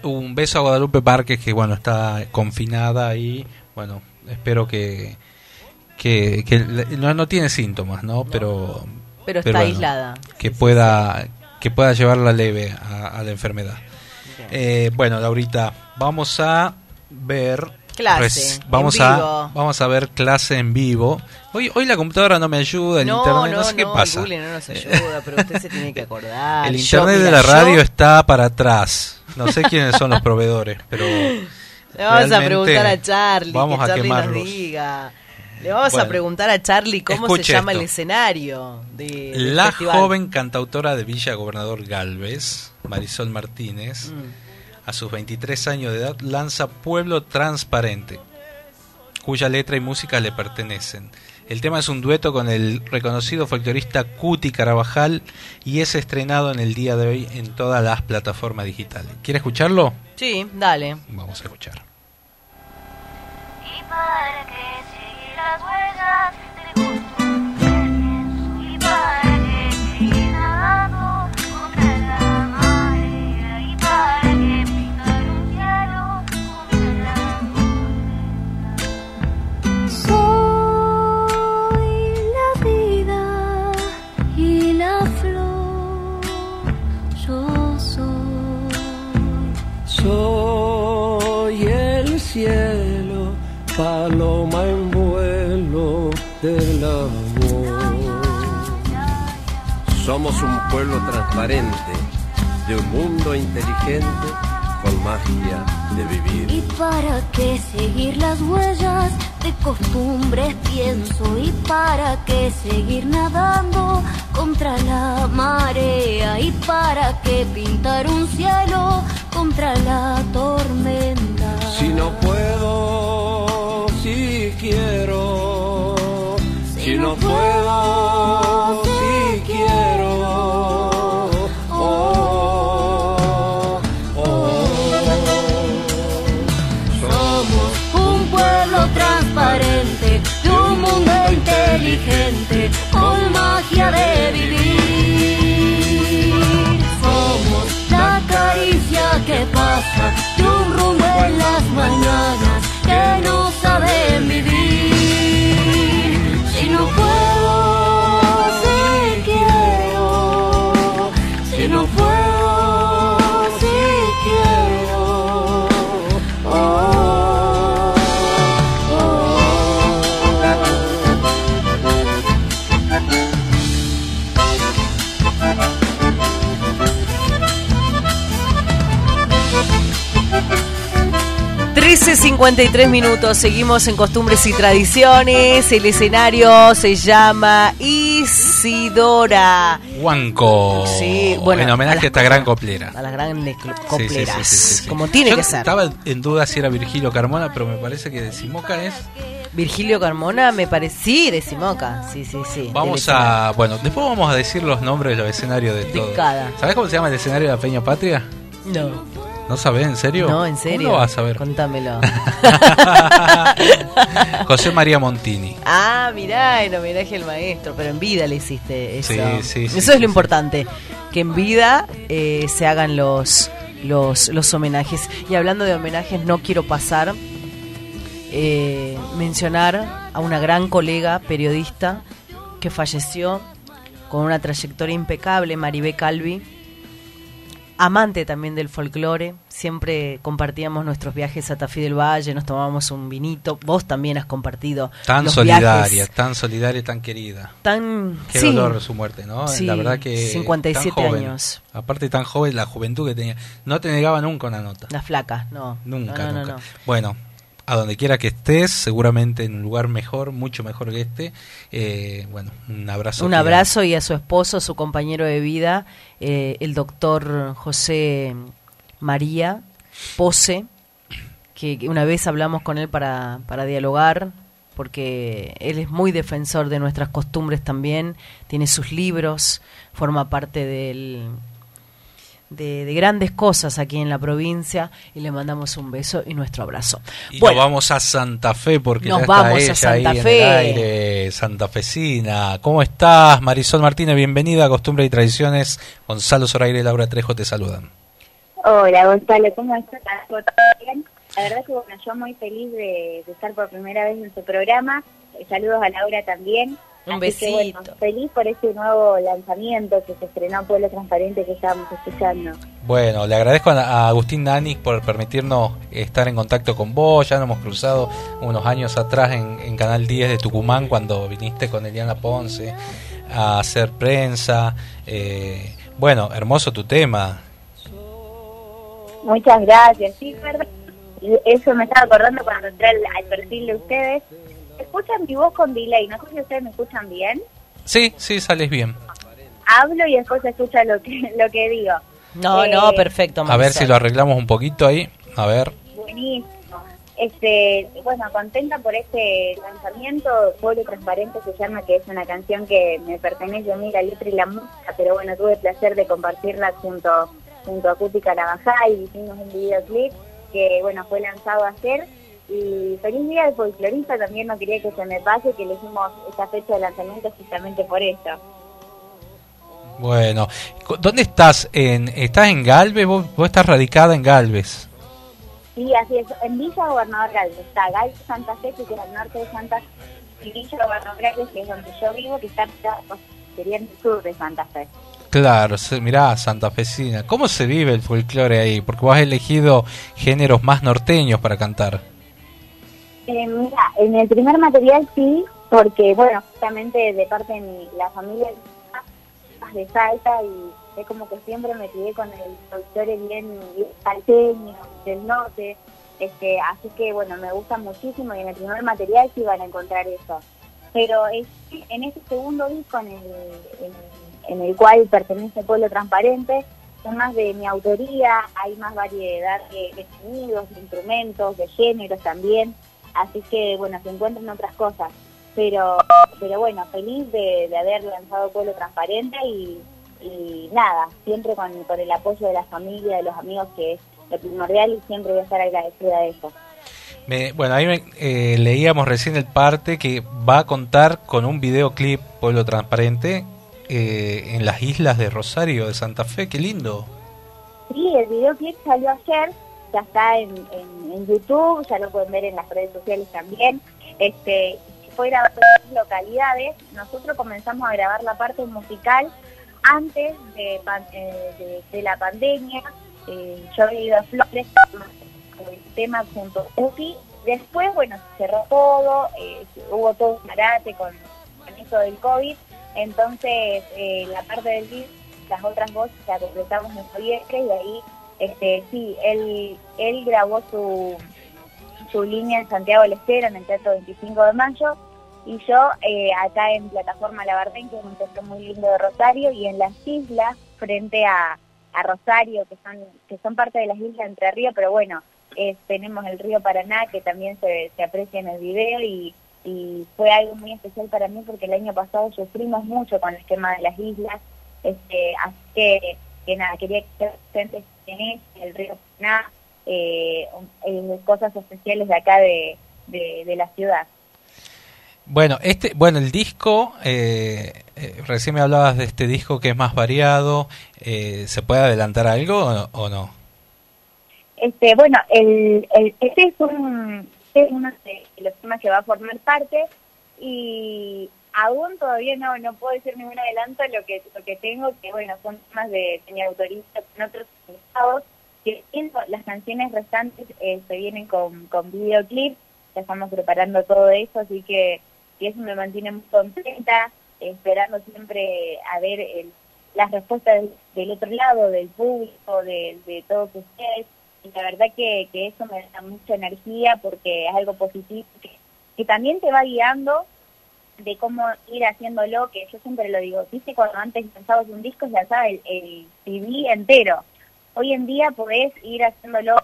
Un beso a Guadalupe Parques que bueno está confinada y bueno espero que que, no, no tiene síntomas no pero Pero está bueno, aislada. que pueda que pueda llevarla leve a, a la enfermedad. Eh, bueno Laurita vamos a ver Clase, vamos en a vivo. vamos a ver clase en vivo hoy hoy la computadora no me ayuda el no, internet no, no, sé qué no, pasa el Google no nos ayuda, pero usted se tiene que acordar. el Yo, internet de la yo- radio está para atrás no sé quiénes son los proveedores pero Le vamos a preguntar a Charlie, vamos que a Charlie nos diga. Le vamos a preguntar a Charlie cómo se llama esto. el escenario de, La festival. joven cantautora de Villa Gobernador Galvez, Marisol Martínez, Mm. A sus 23 años de edad, lanza Pueblo Transparente, cuya letra y música le pertenecen. El tema es un dueto con el reconocido folclorista Cuti Carabajal y es estrenado en el día de hoy en todas las plataformas digitales. ¿Quiere escucharlo? Sí, dale. Vamos a escuchar. Y para que las huellas de costumbres y para del amor. Somos un pueblo transparente, de un mundo inteligente, con magia de vivir. Y para qué seguir las huellas de costumbres pienso y para qué seguir nadando contra la marea y para qué pintar un cielo contra la tormenta. Si no puedo casa no puedo. 13.53 minutos, seguimos en costumbres y tradiciones. El escenario se llama Isidora. Huanco. Sí, bueno, En homenaje a esta gran coplera. A las grandes copleras, sí, sí, sí, sí. como tiene Yo que ser. Estaba en duda si era Virgilio Carmona, pero me parece que de Simoca es. Virgilio Carmona me parece. Sí, de Simoca. Sí, sí, sí. Vamos a. Bueno, después vamos a decir los nombres de los escenarios de todo. cada. ¿Sabes cómo se llama el escenario de la Peña Patria? escenario. ¿No sabés? ¿En serio? No, en serio. ¿Cómo lo vas a ver? Contámelo. José María Montini. ah, mirá, en homenaje al maestro. Pero en vida le hiciste eso. Sí, sí, sí, eso es lo sí. importante. Que en vida eh, se hagan los, los, los homenajes. Y hablando de homenajes, no quiero pasar. eh, mencionar a una gran colega periodista que falleció con una trayectoria impecable, Maribé Calvi, amante también del folclore, siempre compartíamos nuestros viajes a Tafí del Valle, nos tomábamos un vinito, vos también has compartido Tan los solidaria, viajes tan solidaria tan querida. tan Qué sí, dolor su muerte, ¿no? Sí, la verdad que. 57 tan joven. años. Aparte, tan joven, la juventud que tenía. No te negaba nunca una nota. la flaca, no, Nunca, no, no, nunca. no, no. Bueno, a donde quiera que estés, seguramente en un lugar mejor, mucho mejor que este. eh, bueno, un abrazo. Un abrazo y a su esposo, su compañero de vida, eh, el doctor José María Pose, que, que una vez hablamos con él para, para dialogar, porque él es muy defensor de nuestras costumbres también, tiene sus libros, forma parte del, de, de grandes cosas aquí en la provincia y le mandamos un beso y nuestro abrazo. Y Bueno, nos vamos a Santa Fe porque Nos ya está vamos a ella Santa ahí Fe. en el aire, santafesina. ¿Cómo estás, Marisol Martínez? Bienvenida a Costumbres y Tradiciones. Gonzalo Zoraire y Laura Trejo te saludan. Hola Gonzalo, ¿cómo estás? ¿Todo bien? La verdad que bueno, yo muy feliz de, de estar por primera vez en tu programa. Eh, Saludos a Laura también. Un Así que, bueno, besito. feliz por este nuevo lanzamiento que se estrenó Pueblo Transparente que estábamos escuchando. Bueno, le agradezco a Agustín Danis por permitirnos estar en contacto con vos. Ya nos hemos cruzado unos años atrás en, en Canal 10 de Tucumán cuando viniste con Eliana Ponce a hacer prensa. Eh, bueno, hermoso tu tema. Muchas gracias, sí, verdad. Y Eso me estaba acordando cuando entré al, al perfil de ustedes. Escuchan mi voz con delay, no sé si ustedes me escuchan bien. Sí, sí, sales bien. Hablo y después se escucha lo que, lo que digo. no, Eh, no, perfecto. A ver si lo arreglamos un poquito ahí. A ver. Buenísimo. Este, bueno, contenta por este lanzamiento. Pueblo Transparente se llama, que es una canción que me pertenece a mí, la letra y la música, pero bueno, tuve el placer de compartirla junto, junto a Cuti Carabajá y hicimos un videoclip que, bueno, fue lanzado ayer. Y feliz día del folclorista, también no quería que se me pase, que elegimos esta fecha de lanzamiento justamente por eso. Bueno, ¿dónde estás? En, ¿Estás en Galvez? ¿Vos, vos estás radicada en Galvez? Sí, así es. En Villa Gobernador Galvez está Galvez Santa Fe, que queda al norte de Santa Fe, y Villa Gobernador Galvez, que es donde yo vivo, que está pues, sería en el sur de Santa Fe. Claro, mirá, santafesina. ¿Cómo se vive el folclore ahí? Porque vos has elegido géneros más norteños para cantar. Eh, mira, en el primer material sí, porque, bueno, justamente de parte de mi, la familia de Salta y es como que siempre me crié con el folclore bien, bien salteño, del norte, este, así que, bueno, me gusta muchísimo y en el primer material sí van a encontrar eso. Pero es- en este segundo disco en el, en, el cual pertenece Pueblo Transparente, son más de mi autoría, hay más variedad de sonidos, de instrumentos, de géneros también, así que bueno, se encuentran otras cosas. Pero, pero bueno, feliz de, de haber lanzado Pueblo Transparente y, y nada, siempre con, con el apoyo de la familia, de los amigos, que es lo primordial y siempre voy a estar agradecida de eso. Me- bueno, ahí me- eh, leíamos recién el parte que va a contar con un videoclip Pueblo Transparente eh, en las islas de Rosario de Santa Fe. Qué lindo. Sí, el videoclip salió ayer ya está en, en, YouTube, ya lo pueden ver en las redes sociales también. Este, fue grabado en localidades. Nosotros comenzamos a grabar la parte musical antes de, eh, la pandemia. Eh, yo había ido a Flores con el tema junto a. Después, bueno, se cerró todo, eh, hubo todo un parate con, con eso del COVID. Entonces, eh, la parte del disco, las otras voces la completamos en noviembre y ahí, este, sí, él, él grabó su, su línea en Santiago del Estero, en el Teatro 25 de Mayo, y yo eh, acá en Plataforma Labardén, que es un teatro muy lindo de Rosario, y en las islas, frente a, a Rosario, que son, que son parte de las islas Entre Ríos, pero bueno, tenemos el río Paraná, que también se, se aprecia en el video, y, y fue algo muy especial para mí porque el año pasado sufrimos mucho con el tema de las islas, este, así que, que nada, quería que estén presentes en el río Paraná, eh, eh, cosas especiales de acá de, de, de la ciudad. Bueno, este, bueno, el disco, eh, eh, recién me hablabas de este disco que es más variado, eh, ¿se puede adelantar algo o, o no? Este, bueno, el, el, este es, un, este es uno de los temas que va a formar parte y aún todavía no, no puedo decir ningún adelanto lo que lo que tengo, que bueno, son temas de, mi autoría con otros invitados, que las canciones restantes eh, se vienen con, con videoclip, ya estamos preparando todo eso, así que, eso me mantiene muy contenta, esperando siempre a ver el, las respuestas del, otro lado, del público, de, de todos ustedes, y la verdad que, que eso me da mucha energía porque es algo positivo que también te va guiando de cómo ir haciéndolo, que yo siempre lo digo, viste cuando antes pensabas un disco ya sabes el, el CD entero, hoy en día podés ir haciéndolo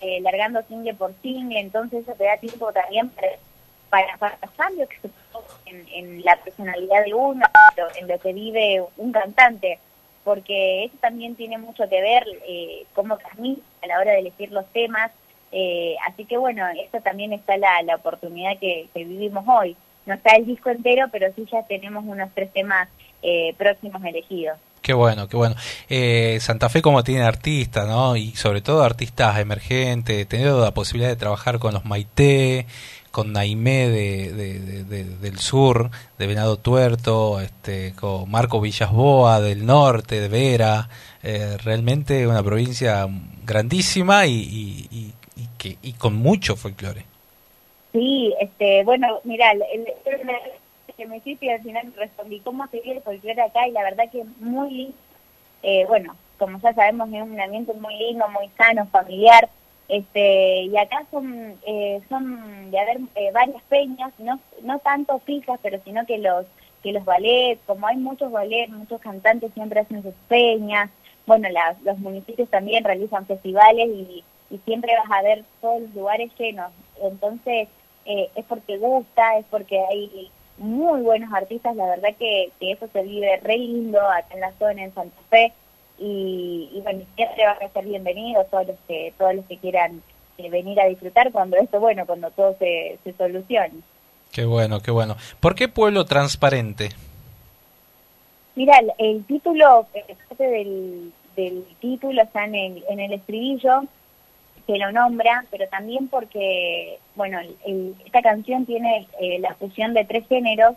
eh, largando single por single, entonces eso te da tiempo también para, para, para los cambios que se en, la personalidad de uno, en lo que vive un cantante, porque eso también tiene mucho que ver eh, cómo transmite a la hora de elegir los temas, eh, así que bueno, eso también está la, la oportunidad que, que vivimos hoy. No está el disco entero, pero sí ya tenemos unos tres temas eh, próximos elegidos. Qué bueno, qué bueno. Eh, Santa Fe como tiene artistas, ¿no? Y sobre todo artistas emergentes, teniendo la posibilidad de trabajar con los Maite, con Naimé de, de- de- de- del sur, de Venado Tuerto, este, con Marco Villasboa del norte, de Vera, eh, realmente una provincia grandísima y, y- y- y que, y con mucho folclore. Sí, este, bueno, mira, el, el- que me hiciste al final respondí cómo se vive el folclore acá y la verdad que muy lindo. Eh, bueno, como ya sabemos es un ambiente muy lindo, muy sano, familiar. Este, y acá son eh, son de haber eh, varias peñas, no no tanto fijas, pero sino que los que los ballets, como hay muchos ballets, muchos cantantes siempre hacen sus peñas. Bueno, las- los municipios también realizan festivales y, y siempre vas a ver todos los lugares llenos. Entonces, eh, es porque gusta, es porque hay muy buenos artistas, la verdad que, que eso se vive re lindo acá en la zona, en Santa Fe, y, y bueno, siempre van a ser bienvenidos todos los que, todos los que quieran eh, venir a disfrutar cuando esto, bueno, cuando todo se, se solucione. Qué bueno, qué bueno. ¿Por qué Pueblo Transparente? Mira, el, el título, eh, parte del, del título está en el, en el estribillo, que lo nombra, pero también porque, bueno, esta canción tiene eh, la fusión de tres géneros,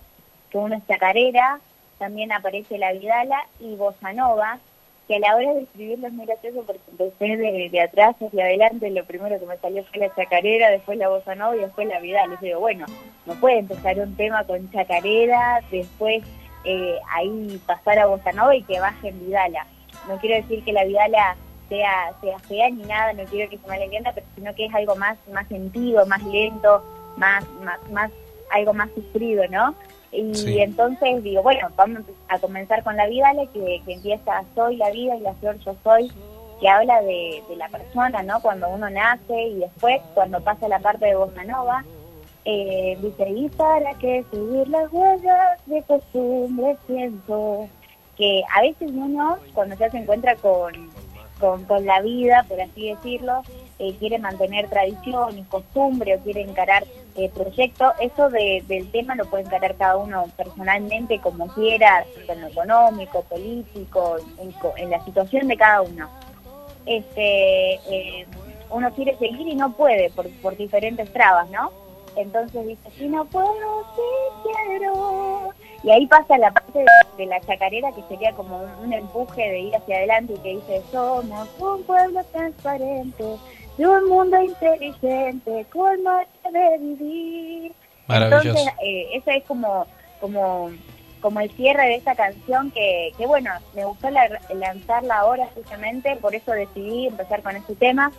que uno es chacarera, también aparece la vidala y bossa nova, que a la hora de escribirlo es muy gracioso porque empecé de atrás hacia adelante, lo primero que me salió fue la chacarera, después la bossa nova y después la vidala. Y digo, bueno, no puede empezar un tema con chacarera, después eh, ahí pasar a bossa nova y que baje en vidala. No quiero decir que la vidala sea, sea fea ni nada, no quiero que se malentienda, pero sino que es algo más, más sentido, más lento, más, más, más, algo más sufrido, ¿no? Y Sí. entonces digo, bueno, vamos a comenzar con la vidala que, que empieza Soy la vida y la flor yo soy, que habla de, de la persona, ¿no? Cuando uno nace y después, cuando pasa la parte de Bossa Nova, eh, dice, ¿y para qué seguir las huellas de costumbre siento? Que a veces uno, cuando ya se encuentra con, con, con la vida, por así decirlo, eh, quiere mantener tradiciones, costumbre o quiere encarar eh, proyectos, eso de- del tema lo puede encarar cada uno personalmente como quiera, en lo económico, político, en, co- en la situación de cada uno. Este, eh, uno quiere seguir y no puede por, por diferentes trabas, ¿no? Entonces dice, si no puedo, sí quiero. Y ahí pasa la parte de, de la chacarera que sería como un, un empuje de ir hacia adelante y que dice, somos un pueblo transparente, de un mundo inteligente, con manera de vivir. Maravilloso. Entonces, eh, ese es como, como, como el cierre de esta canción que, que bueno, me gustó la- lanzarla ahora justamente, por eso decidí empezar con este tema,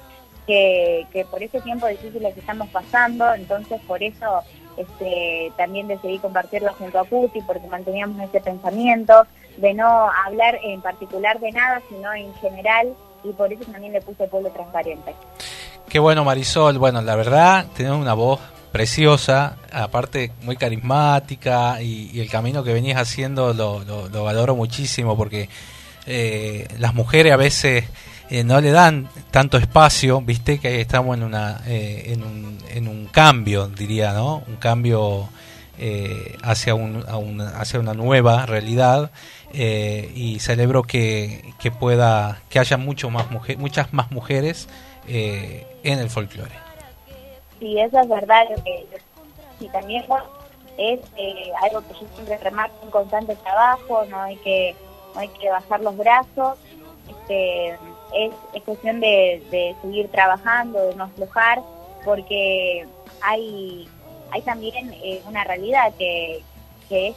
que, que por ese tiempo difícil que estamos pasando, entonces por eso este, también decidí compartirlo junto a Puti, porque manteníamos ese pensamiento de no hablar en particular de nada, sino en general, y por eso también le puse pueblo transparente. Qué bueno, Marisol. Bueno, la verdad, tenés una voz preciosa, aparte muy carismática y, y el camino que venís haciendo lo, lo- lo valoro muchísimo porque eh, las mujeres a veces eh, no le dan tanto espacio, viste que estamos en una eh, en, un, en un cambio, diría, ¿no? Un cambio eh, hacia un, a una, hacia una nueva realidad eh, y celebro que, que pueda que haya mucho más mujer, muchas más mujeres en el folclore. Sí, eso es verdad. Y también bueno, es algo que yo siempre remarco, un constante trabajo, no hay que no hay que bajar los brazos. Este, es, es cuestión de, de seguir trabajando, de no aflojar, porque hay hay también eh, una realidad que, que es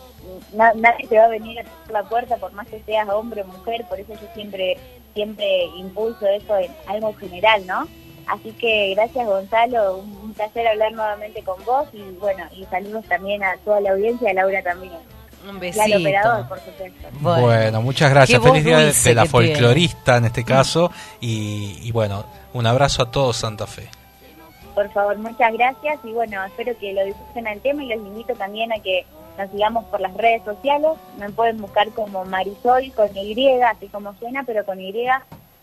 na- nadie te va a venir a la puerta por más que seas hombre o mujer, por eso yo siempre siempre impulso eso en algo general, ¿no? Así que gracias Gonzalo, un, un placer hablar nuevamente con vos y bueno, y saludos también a toda la audiencia, a Laura también. Un Y al operador, besito. por supuesto. Bueno, muchas gracias. Feliz día de, la tiene. folclorista en este caso. Y, y bueno, un abrazo a todos Santa Fe. Por favor, muchas gracias y bueno, espero que lo disfruten al tema y los invito también a que nos sigamos por las redes sociales. Me pueden buscar como Marisol con Y, así como suena, pero con Y,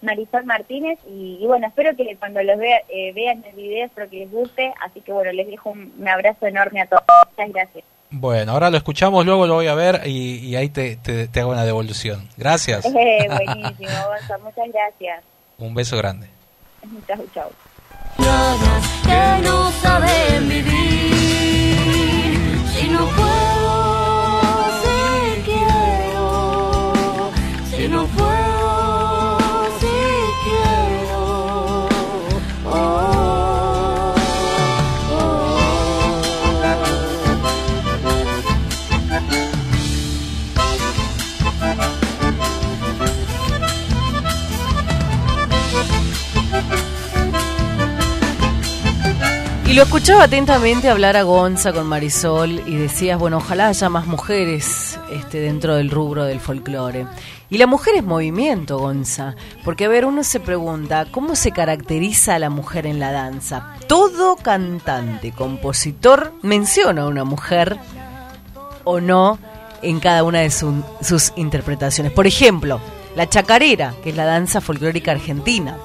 Marisol Martínez. Y, y bueno, espero que cuando los vea- eh, vean el video, espero que les guste. Así que bueno, les dejo un, un abrazo enorme a todos. Muchas gracias. Bueno, ahora lo escuchamos, luego lo voy a ver y, y ahí te, te- te hago una devolución. Gracias. Eh, buenísimo, Gonza, muchas gracias. Un beso grande. Que no saben vivir. Y lo escuchaba atentamente hablar a Gonza con Marisol y decías, bueno, ojalá haya más mujeres este, dentro del rubro del folclore. Y la mujer es movimiento, Gonza, porque a ver, uno se pregunta, ¿cómo se caracteriza a la mujer en la danza? Todo cantante, compositor menciona a una mujer o no en cada una de su- sus interpretaciones. Por ejemplo, la chacarera, que es la danza folclórica argentina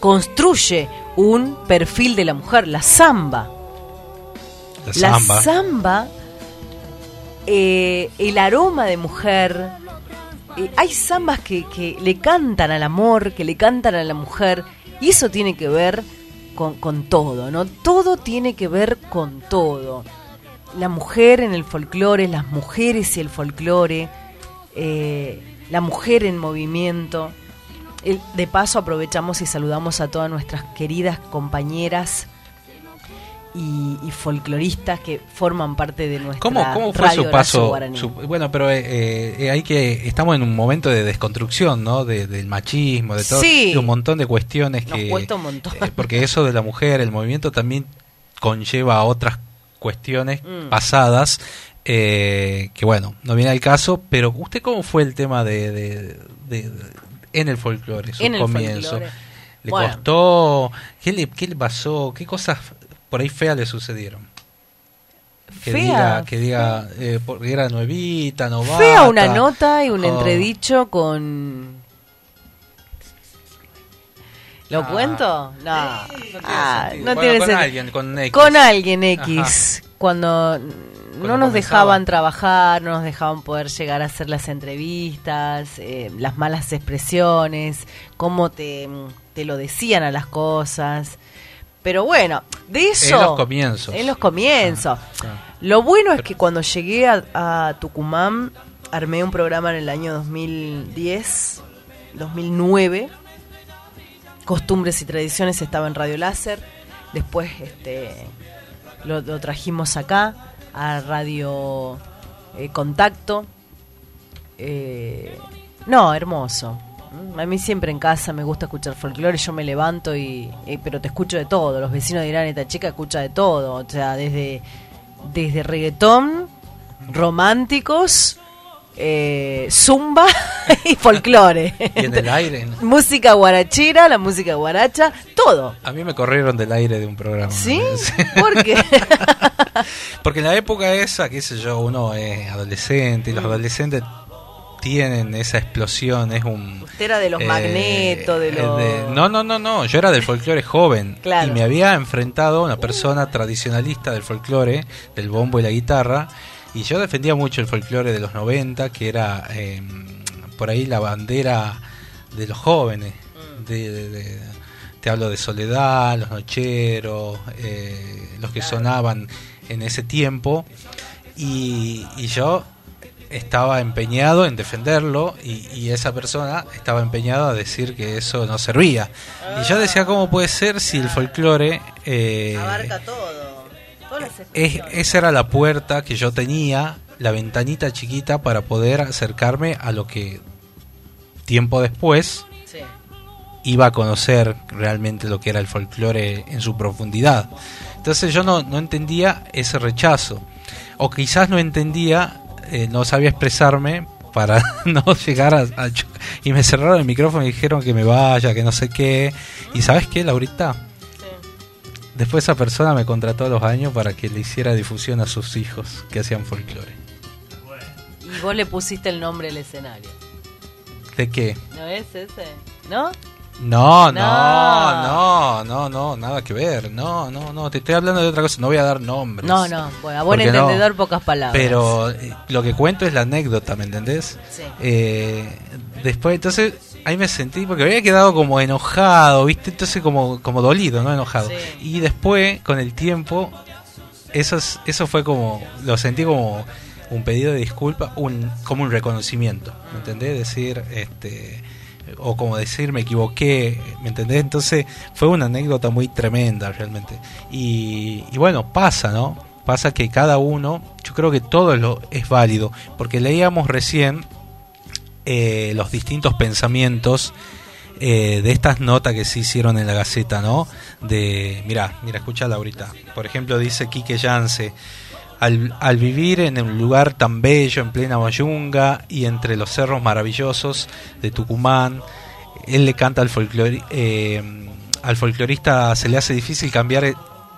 construye un perfil de la mujer, la samba. La La samba. samba, eh, el aroma de mujer. eh, hay zambas que, que le cantan al amor, que le cantan a la mujer, y eso tiene que ver con, con todo, ¿no? Todo tiene que ver con todo. La mujer en el folclore, las mujeres y el folclore, eh, la mujer en movimiento. De paso aprovechamos y saludamos a todas nuestras queridas compañeras y, y folcloristas que forman parte de nuestra ¿Cómo, cómo fue radio su paso? Su- bueno, pero eh, eh, hay que estamos en un momento de desconstrucción, ¿no? De- del machismo, de todo, Sí. de un montón de cuestiones Nos que un montón. eh, porque eso de la mujer, el movimiento también conlleva a otras cuestiones Mm. pasadas eh, que bueno, no viene al caso, pero usted cómo fue el tema de, de- de- de- en el folclore, su En el comienzo. folclore. ¿Le Bueno. costó? ¿Qué le, ¿Qué le pasó? ¿Qué cosas por ahí feas le sucedieron? Que Fea, diga, que diga eh, porque era nuevita, novata. Fea una nota y un Oh. entredicho con... ¿Lo Ah. cuento? No, Ah, sentido. no Bueno, tiene con sentido. alguien, con X. Con alguien X. Cuando no nos dejaban trabajar, no nos dejaban poder llegar a hacer las entrevistas, eh, las malas expresiones, cómo te, te lo decían a las cosas. Pero bueno, de eso... En los comienzos. En los comienzos. Ah, Lo bueno es que cuando llegué a, a Tucumán, armé un programa en el año 2010, 2009. Costumbres y Tradiciones estaba en Radio Láser. Después este, lo, lo trajimos acá, a Radio eh, Contacto. Eh, no, hermoso. A mí siempre en casa me gusta escuchar folclore, yo me levanto y... eh, pero te escucho de todo, los vecinos dirán, esta chica escucha de todo, o sea, desde, desde reggaetón, románticos, eh, zumba y folclore. Y en el aire. ¿no? música guarachera, la música guaracha, todo. A mí me corrieron del aire de un programa. ¿Sí? ¿no? ¿Por qué? Porque en la época esa, qué sé yo, uno es adolescente y Mm. los adolescentes tienen esa explosión, es un... Usted era de los eh, magnetos, de eh, los... de- no, no, no, no, yo era del folclore joven Claro. y me había enfrentado a una persona tradicionalista del folclore, del bombo y la guitarra, y yo defendía mucho el folclore de los 90, que era eh, por ahí la bandera de los jóvenes, Mm. de- de- de- te hablo de Soledad, los Nocheros, eh, los que sonaban en ese tiempo, y, y yo estaba empeñado en defenderlo y, y esa persona estaba empeñada a decir que eso no servía. Y yo decía, ¿cómo puede ser si el folclore... eh, Abarca todo. Es- esa era la puerta que yo tenía, la ventanita chiquita para poder acercarme a lo que tiempo después Sí. iba a conocer realmente lo que era el folclore en su profundidad. Entonces yo no, no entendía ese rechazo. O quizás no entendía, eh, no sabía expresarme para no llegar a, a Y me cerraron el micrófono y dijeron que me vaya, que no sé qué. ¿Y sabes qué, Laurita? Después esa persona me contrató a los años para que le hiciera difusión a sus hijos que hacían folclore. Y vos le pusiste el nombre al escenario. ¿De qué? ¿No es ese? ¿No? No, no, No. no, no, nada que ver. No, no, no, te estoy hablando de otra cosa. No voy a dar nombres. No, no. Bueno, a buen no. entendedor, pocas palabras. Pero eh, lo que cuento es la anécdota, ¿me entendés? Sí. Eh, después, entonces, ahí me sentí, porque había quedado como enojado, ¿viste? Entonces, como, como dolido, ¿no? Enojado. Sí. Y después, con el tiempo, eso, es- eso fue como, lo sentí como un pedido de disculpa, un, como un reconocimiento, ¿me entendés? Decir, este o como decir me equivoqué, ¿me entendés? Entonces fue una anécdota muy tremenda realmente. Y, y bueno, pasa, ¿no? Pasa que cada uno, yo creo que todo lo es válido, porque leíamos recién eh, los distintos pensamientos eh, de estas notas que se hicieron en la Gaceta, ¿no? De, mira, mira, escúchala ahorita. Por ejemplo, dice Quique Yance, al, al vivir en un lugar tan bello, en plena Mayunga y entre los cerros maravillosos de Tucumán, él le canta al eh, al folclorista se le hace difícil cambiar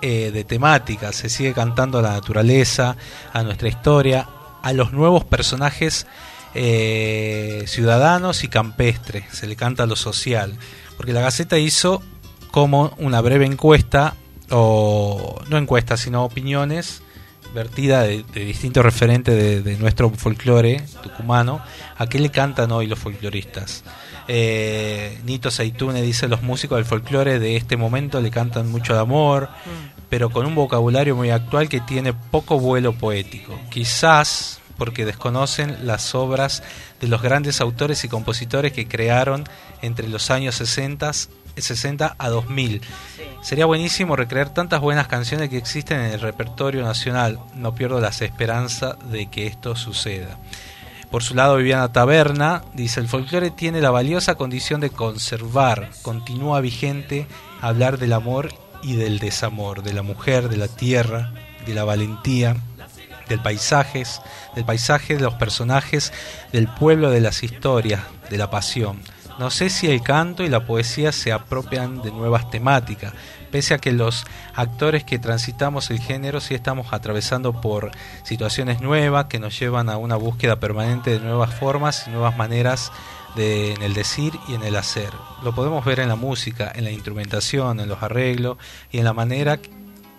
eh, de temática, se sigue cantando a la naturaleza, a nuestra historia, a los nuevos personajes eh, ciudadanos y campestres, se le canta lo social, porque la Gaceta hizo como una breve encuesta, o no encuesta, sino opiniones vertida de, de distintos referentes de, de nuestro folclore tucumano, a qué le cantan hoy los folcloristas. Eh, Nito Seitune dice los músicos del folclore de este momento le cantan mucho de amor, pero con un vocabulario muy actual que tiene poco vuelo poético. Quizás porque desconocen las obras de los grandes autores y compositores que crearon entre los años 60, 60 a 2000. Sería buenísimo recrear tantas buenas canciones que existen en el repertorio nacional. No pierdo las esperanzas de que esto suceda. Por su lado, Viviana Taberna dice, el folclore tiene la valiosa condición de conservar, continúa vigente, hablar del amor y del desamor, de la mujer, de la tierra, de la valentía, del paisajes, del paisaje, de los personajes, del pueblo, de las historias, de la pasión. No sé si el canto y la poesía se apropian de nuevas temáticas, pese a que los actores que transitamos el género sí estamos atravesando por situaciones nuevas que nos llevan a una búsqueda permanente de nuevas formas y nuevas maneras de, en el decir y en el hacer. Lo podemos ver en la música, en la instrumentación, en los arreglos y en la manera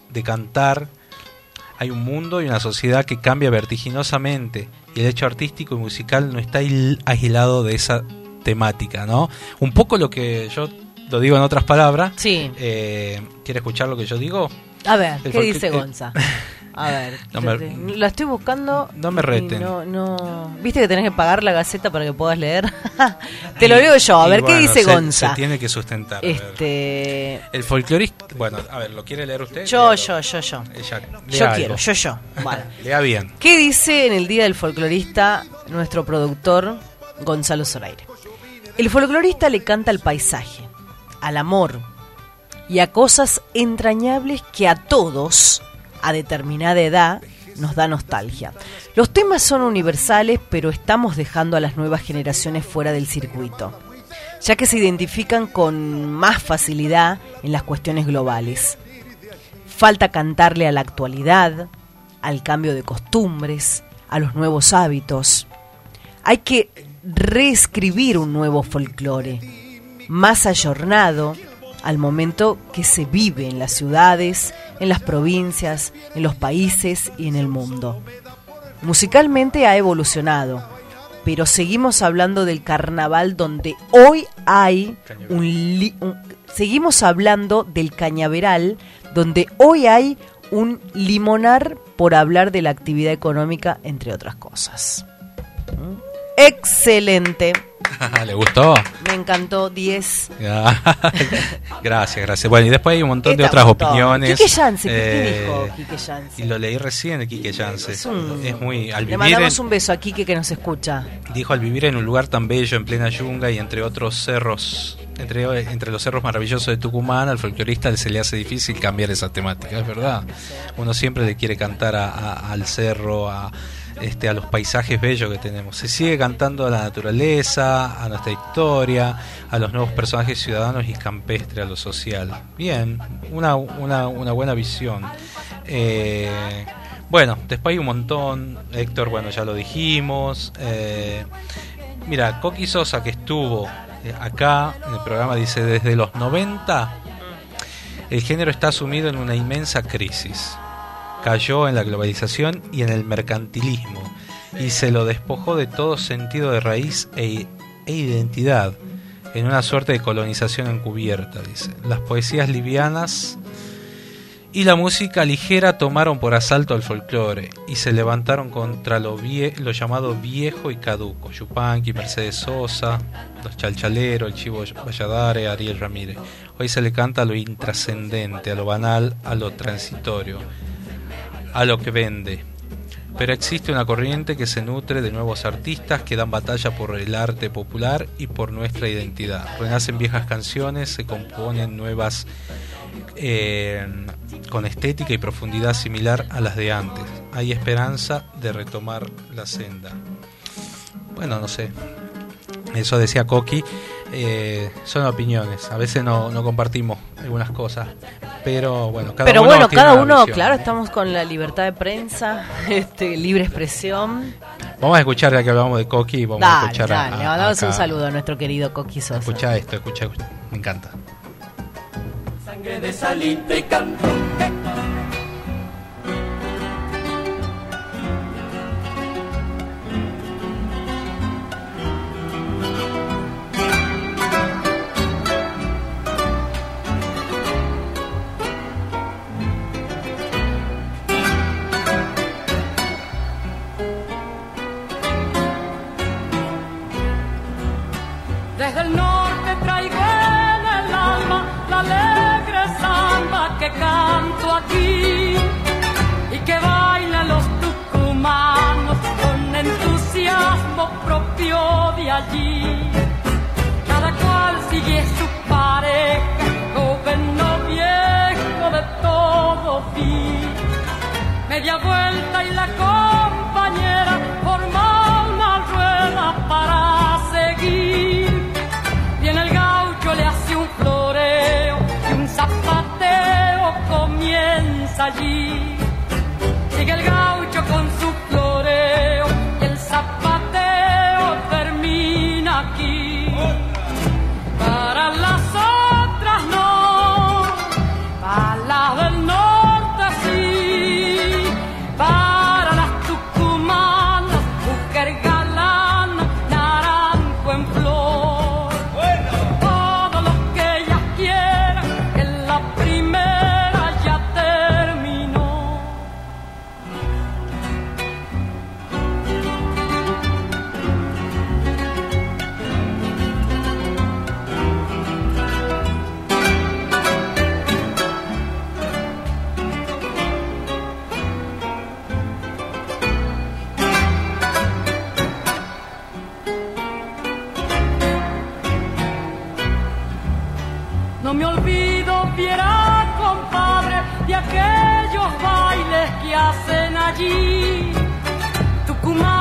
de cantar hay un mundo y una sociedad que cambia vertiginosamente y el hecho artístico y musical no está aislado de esa temática, ¿no? Un poco lo que yo lo digo en otras palabras. Sí. Eh, ¿Quiere escuchar lo que yo digo? A ver, ¿qué dice eh, Gonza? A ver, No me- la estoy buscando. No me reten. No, no. ¿Viste que tenés que pagar la gaceta para que puedas leer? Te lo leo yo, a ver bueno, qué dice se- Gonza. Se tiene que sustentar. Este. El folclorista. Bueno, a ver, ¿lo quiere leer usted? Yo, Léalo. yo, yo, yo. Ella, Yo quiero, yo, yo. Bueno. Lea bien. ¿Qué dice en el Día del Folclorista nuestro productor Gonzalo Zoraire? El folclorista le canta al paisaje, al amor y a cosas entrañables que a todos, a determinada edad, nos da nostalgia. Los temas son universales, pero estamos dejando a las nuevas generaciones fuera del circuito, ya que se identifican con más facilidad en las cuestiones globales. Falta cantarle a la actualidad, al cambio de costumbres, a los nuevos hábitos. Hay que reescribir un nuevo folclore, más ayornado al momento que se vive en las ciudades, en las provincias, en los países y en el mundo. Musicalmente ha evolucionado, pero seguimos hablando del carnaval donde hoy hay un, li- un- seguimos hablando del cañaveral donde hoy hay un limonar por hablar de la actividad económica entre otras cosas. ¿Mm? Excelente, ¿Le gustó? me encantó 10. gracias, gracias. Bueno, y después hay un montón de otras montón. opiniones. Quique Yance, ¿qué Eh, dijo Quique Yance? Y lo leí recién de Quique Yance. Es un- Es muy. Al Le mandamos en- un beso a Quique que nos escucha. Dijo al vivir en un lugar tan bello en plena yunga y entre otros cerros, entre, entre los cerros maravillosos de Tucumán, al folclorista se le hace difícil cambiar esa temática, es verdad. Uno siempre le quiere cantar a- a- al cerro, a, este, a los paisajes bellos que tenemos. Se sigue cantando a la naturaleza, a nuestra historia, a los nuevos personajes ciudadanos y campestre, a lo social. Bien, una, una, una buena visión. Eh, bueno, después hay un montón. Héctor, bueno, ya lo dijimos. Eh, mira, Coqui Sosa, que estuvo eh, acá en el programa, dice: desde los 90, el género está sumido en una inmensa crisis. Cayó en la globalización y en el mercantilismo, y se lo despojó de todo sentido de raíz e, e identidad, en una suerte de colonización encubierta, dice. Las poesías livianas y la música ligera tomaron por asalto al folclore y se levantaron contra lo, vie- lo llamado viejo y caduco. Yupanqui, Mercedes Sosa, los Chalchaleros, el Chivo Valladares, Ariel Ramírez. Hoy se le canta a lo intrascendente, a lo banal, a lo transitorio, a lo que vende. Pero existe una corriente que se nutre de nuevos artistas que dan batalla por el arte popular y por nuestra identidad. Renacen viejas canciones, se componen nuevas eh, con estética y profundidad similar a las de antes. Hay esperanza de retomar la senda. Bueno, no sé. Eso decía Coqui. Eh, son opiniones. A veces no, no compartimos algunas cosas. Pero bueno, cada Pero uno bueno, tiene cada una uno, visión. claro, estamos con la libertad de prensa, este, libre expresión. Vamos a escuchar, ya que hablamos de Coqui, vamos a Dale, escuchar a- dale, a- le mandamos un saludo a nuestro querido Coqui Sosa. Escucha esto, escucha, escucha. me encanta. Sangre de salitre y que canto aquí y que bailan los tucumanos con entusiasmo propio de allí. Cada cual sigue su pareja, joven o viejo de todo fin. Media vuelta y la compañera forma una rueda para comienza allí. Sigue el gaucho bailes que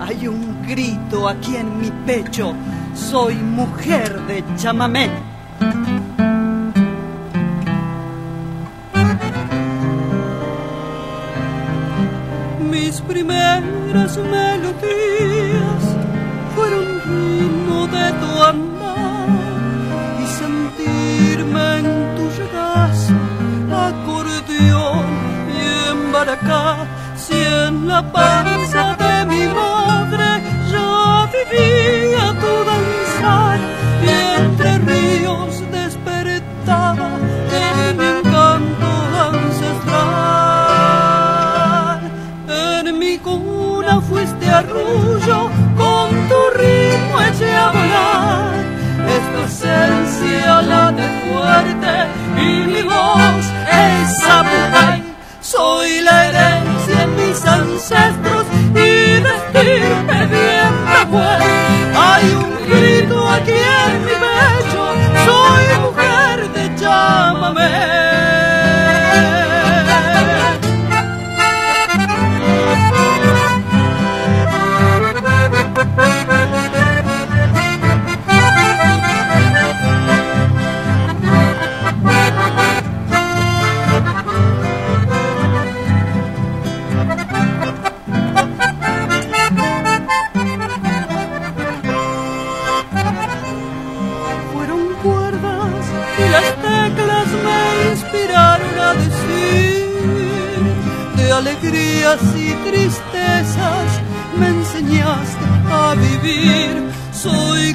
Hay un grito aquí en mi pecho. Soy mujer de chamamé. Mis primeras melodías fueron ritmo de tu andar y sentirme en tu regazo, acordeón y en en la panza de mi madre ya vivía tu danzar y entre ríos despertaba en mi encanto ancestral. En mi cuna fuiste arrullo, con tu ritmo eché a volar. Es tu esencia la de fuerte y mi voz es samurai. Soy ancestros y de estirpe bien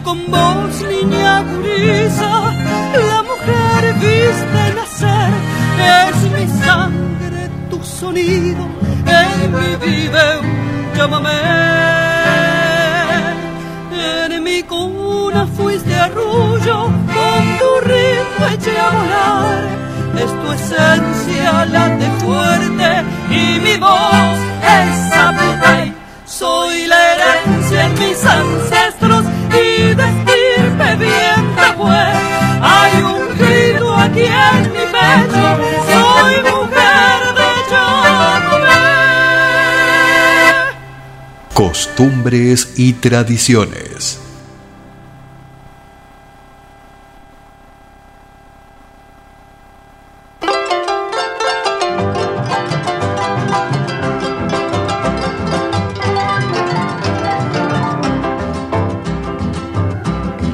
con vos, niña gurisa, la mujer viste nacer, es mi sangre, tu sonido, en mi vive un llámame. En mi cuna fuiste arrullo, con tu ritmo eché a volar. Es tu esencia late fuerte y mi voz es samurai. Soy la herencia en mis ancestros Costumbres y tradiciones.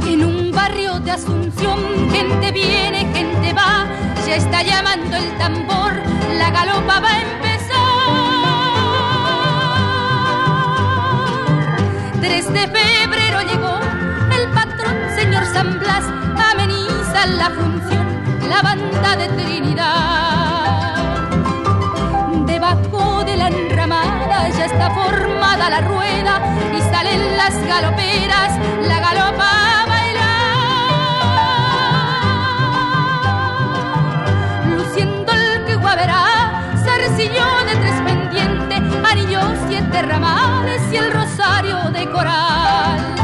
En un barrio de Asunción, gente viene, gente va, ya está llamando el tambor, la galopa va a de febrero llegó el patrón, señor San Blas, ameniza la función, la banda de Trinidad. Debajo de la enramada ya está formada la rueda y salen las galoperas, la galopa a. Luciendo el que guaverá, zarcillo de tres pendientes ramales y el rosario de coral.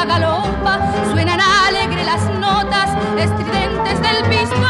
La galopa, suenan alegre las notas estridentes del pistón.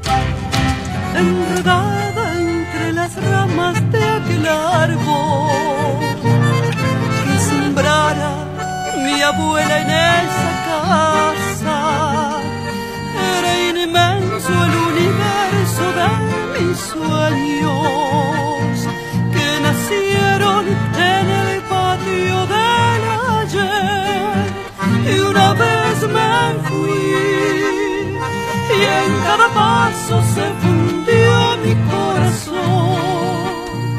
enredada entre las ramas de aquel árbol que sembrara mi abuela en esa casa. Era inmenso el universo de mis sueños que nacieron en el patio del ayer y una vez me fui y en cada paso se fundió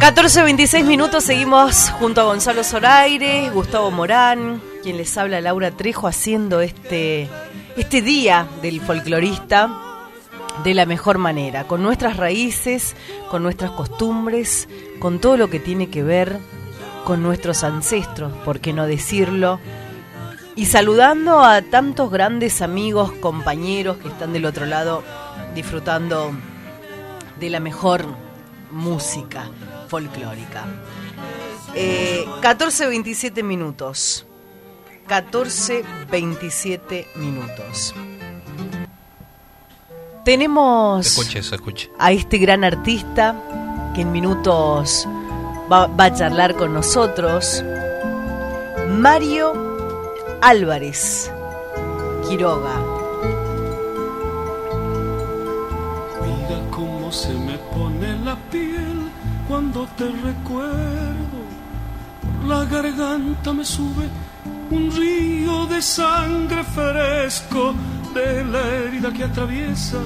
14.26 minutos, seguimos junto a Gonzalo Zoraire, Gustavo Morán, quien les habla Laura Trejo, haciendo este, este día del folclorista de la mejor manera, con nuestras raíces, con nuestras costumbres, con todo lo que tiene que ver con nuestros ancestros, por qué no decirlo, y saludando a tantos grandes amigos, compañeros que están del otro lado disfrutando de la mejor música folclórica. Eh, 14.27 minutos. 14.27 minutos. Tenemos Escuche, se escuche. a este gran artista que en minutos va, va a charlar con nosotros, Mario Álvarez Quiroga. Mira cómo se me pone la piel cuando te recuerdo. Por la garganta me sube un río de sangre fresco de la herida que atraviesa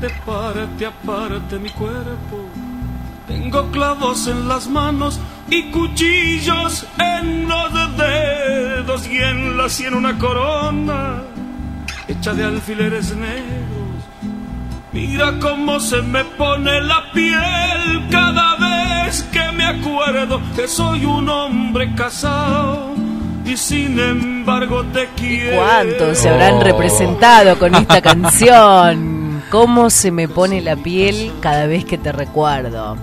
de parte a parte mi cuerpo. Tengo clavos en las manos y cuchillos en los dedos y en la sien una corona hecha de alfileres negros. Mira cómo se me pone la piel cada vez que me acuerdo que soy un hombre casado y sin embargo te quiero. ¿Cuántos se habrán representado con esta canción? ¿Cómo se me pone la piel cada vez que te recuerdo?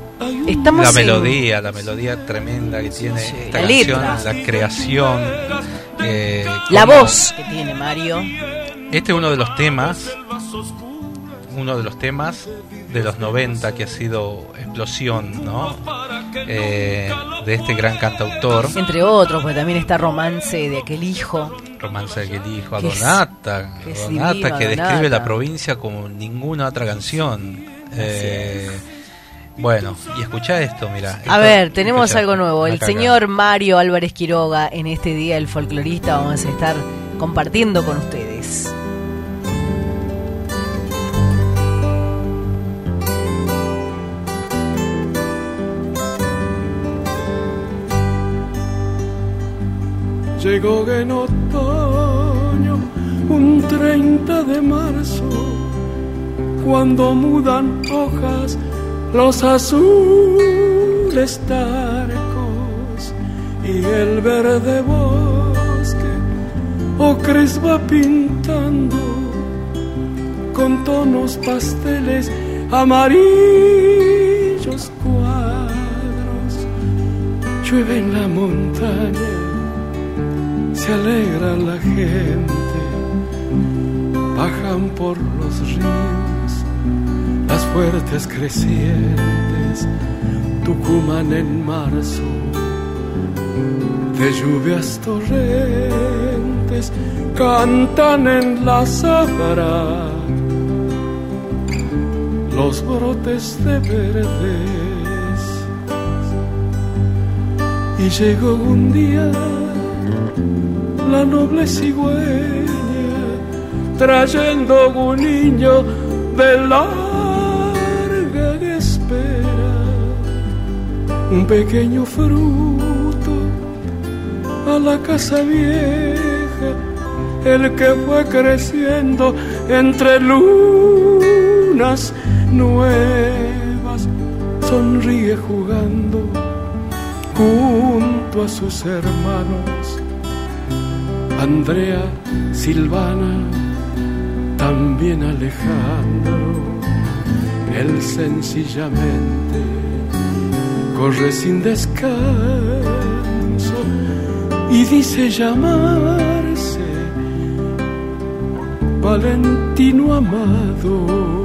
Estamos la en- melodía, la melodía tremenda que tiene esta la canción, letra. la creación. eh, La cómo- voz que tiene Mario. Este es uno de los temas uno de los temas de los 90 que ha sido explosión, ¿no? Eh, de este gran cantautor. Entre otros, pues también está Romance de aquel hijo. Romance de aquel hijo, a Que es- Donata, que Donata que describe la provincia como ninguna otra canción. Eh, bueno, y escucha esto, mira. A ver, tenemos algo nuevo. El señor Mario Álvarez Quiroga, en este día del folclorista, vamos a estar compartiendo con ustedes. Llegó en otoño, un 30 de marzo, cuando mudan hojas los azules tarcos y el verde bosque ocres va pintando con tonos pasteles amarillos cuadros. Llueve en la montaña se alegra la gente, bajan por los ríos las fuertes crecientes, Tucumán en marzo, de lluvias torrentes, cantan en la sabra los brotes de verdes. Y llegó un día la noble cigüeña trayendo un niño de larga espera, un pequeño fruto a la casa vieja, el que fue creciendo entre lunas nuevas, sonríe jugando junto a sus hermanos. Andrea, Silvana, también Alejandro, él sencillamente corre sin descanso y dice llamarse Valentino Amado.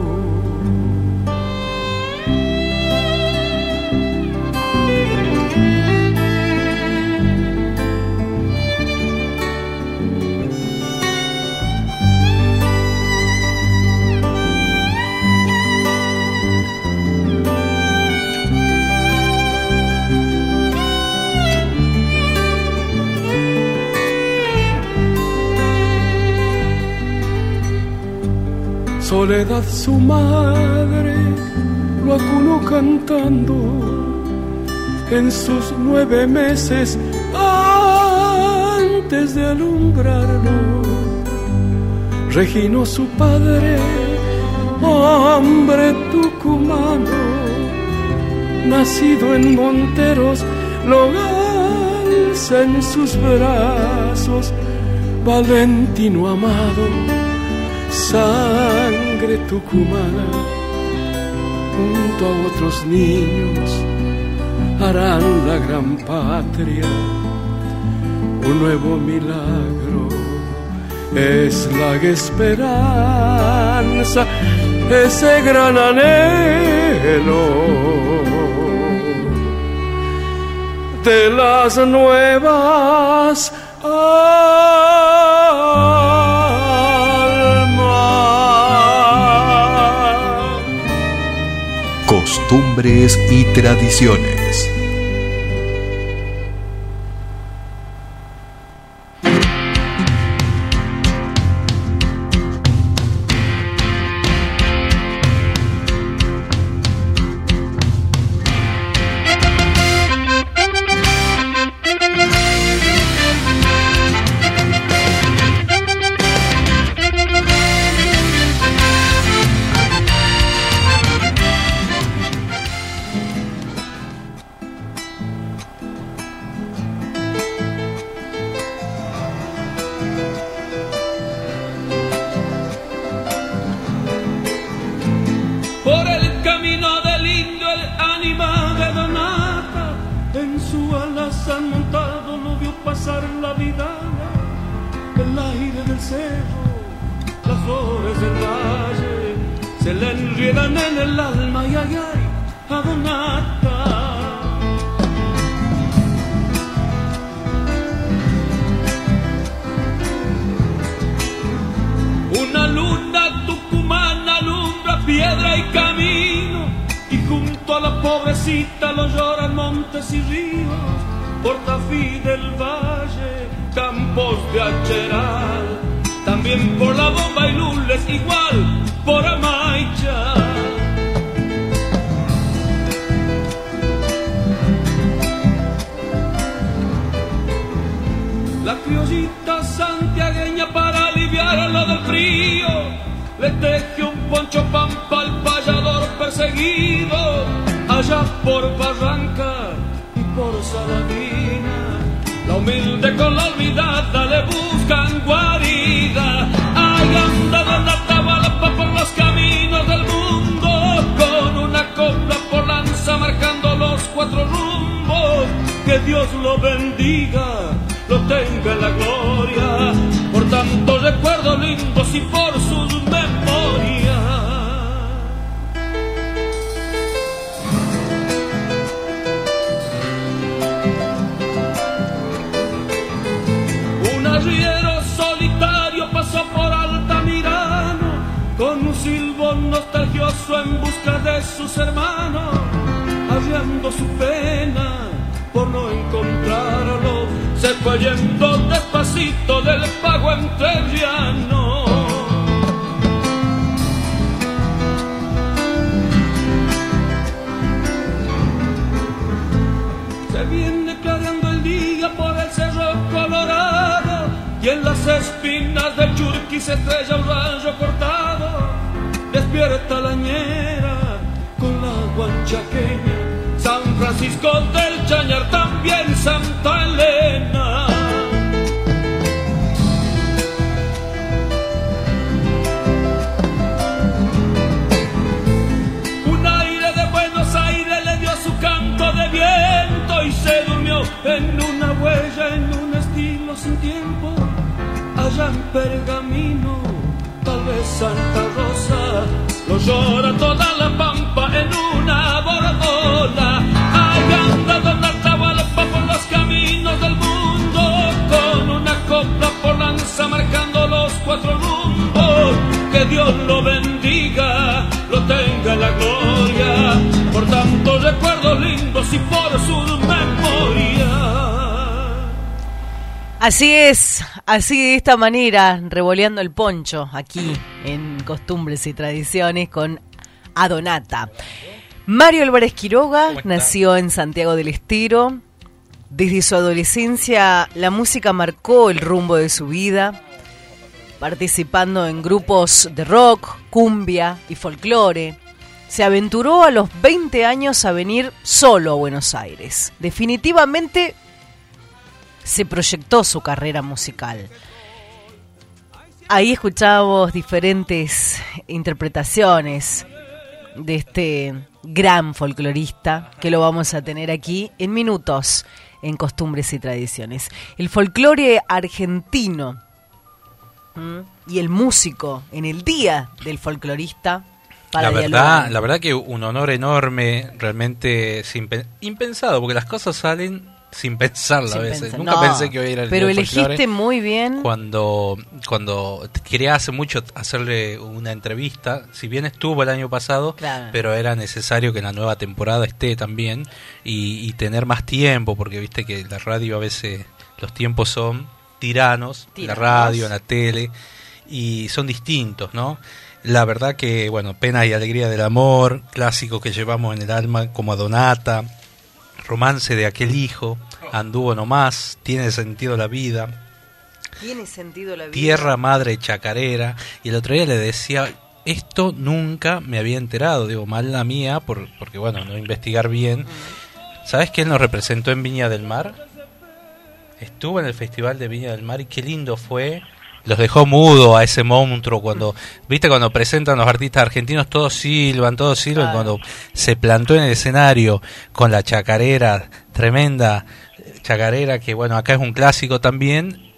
Su madre lo acunó cantando en sus nueve meses antes de alumbrarlo. Regino su padre, hombre tucumano, nacido en Monteros, lo alza en sus brazos, Valentino amado sangre tucumana, junto a otros niños, harán la gran patria un nuevo milagro. Es la esperanza, ese gran anhelo de las nuevas. Y tradiciones. También por la bomba y lules, igual por Amaicha. La criollita santiagueña para aliviar lo del frío le teje un poncho pampa al payador perseguido allá por Barranca y por Saladina. La humilde con la olvidada le buscan guarida. Ay, anda donde Atahualpa por los caminos del mundo con una copla por lanza marcando los cuatro rumbos. Que Dios lo bendiga, lo tenga en la gloria por tantos recuerdos lindos y por sus en busca de sus hermanos, arriando su pena por no encontrarlo, se fue yendo despacito del pago entrerriano. Se viene clareando el día por el cerro colorado y en las espinas del churqui se estrella un rayo cortado. Despierta la ñera con la guanchaqueña, San Francisco del Chañar, también Santa Elena. Un aire de Buenos Aires le dio su canto de viento y se durmió en una huella, en un estilo sin tiempo. Allá en Pergamino, Santa Rosa, lo llora toda la pampa en una bordola. Ahí anda Don Atahualpa por los caminos del mundo, con una copla por lanza marcando los cuatro rumbos. Que Dios lo bendiga, lo tenga en la gloria, por tantos recuerdos lindos y por sus memorias. Así es, así de esta manera, revoleando el poncho aquí en Costumbres y Tradiciones con Adonata. Mario Álvarez Quiroga nació en Santiago del Estero. Desde su adolescencia la música marcó el rumbo de su vida, participando en grupos de rock, cumbia y folclore. Se aventuró a los 20 años a venir solo a Buenos Aires. Definitivamente se proyectó su carrera musical. Ahí escuchábamos diferentes interpretaciones de este gran folclorista que lo vamos a tener aquí en minutos en costumbres y tradiciones. El folclore argentino ¿m? y el músico en el día del folclorista. Para La dialogar. verdad, la verdad que un honor enorme, realmente impensado, porque las cosas salen sin pensarlo Sin a veces. pensar. Nunca No, pensé que iba a ir al Pero elegiste muy bien. Cuando, cuando quería hace mucho hacerle una entrevista, si bien estuvo el año pasado, Claro. pero era necesario que en la nueva temporada esté también y, y tener más tiempo, porque viste que la radio a veces los tiempos son tiranos, en la Tiranos. radio, la tele, y son distintos, ¿no? La verdad que, bueno, Pena y Alegría del Amor, clásico que llevamos en el alma como Adonata, Romance de aquel hijo, Anduvo nomás, Tiene sentido la vida, Tiene sentido la vida. Tierra Madre Chacarera. Y el otro día le decía, esto nunca me había enterado, digo, mal la mía, por, porque bueno, no investigar bien. ¿Sabes quién nos representó en Viña del Mar? Estuvo en el Festival de Viña del Mar y qué lindo fue. Los dejó mudo a ese monstruo cuando, viste, cuando presentan los artistas argentinos, todos silban, todos silban. Cuando se plantó en el escenario con la chacarera, tremenda chacarera, que bueno, acá es un clásico también,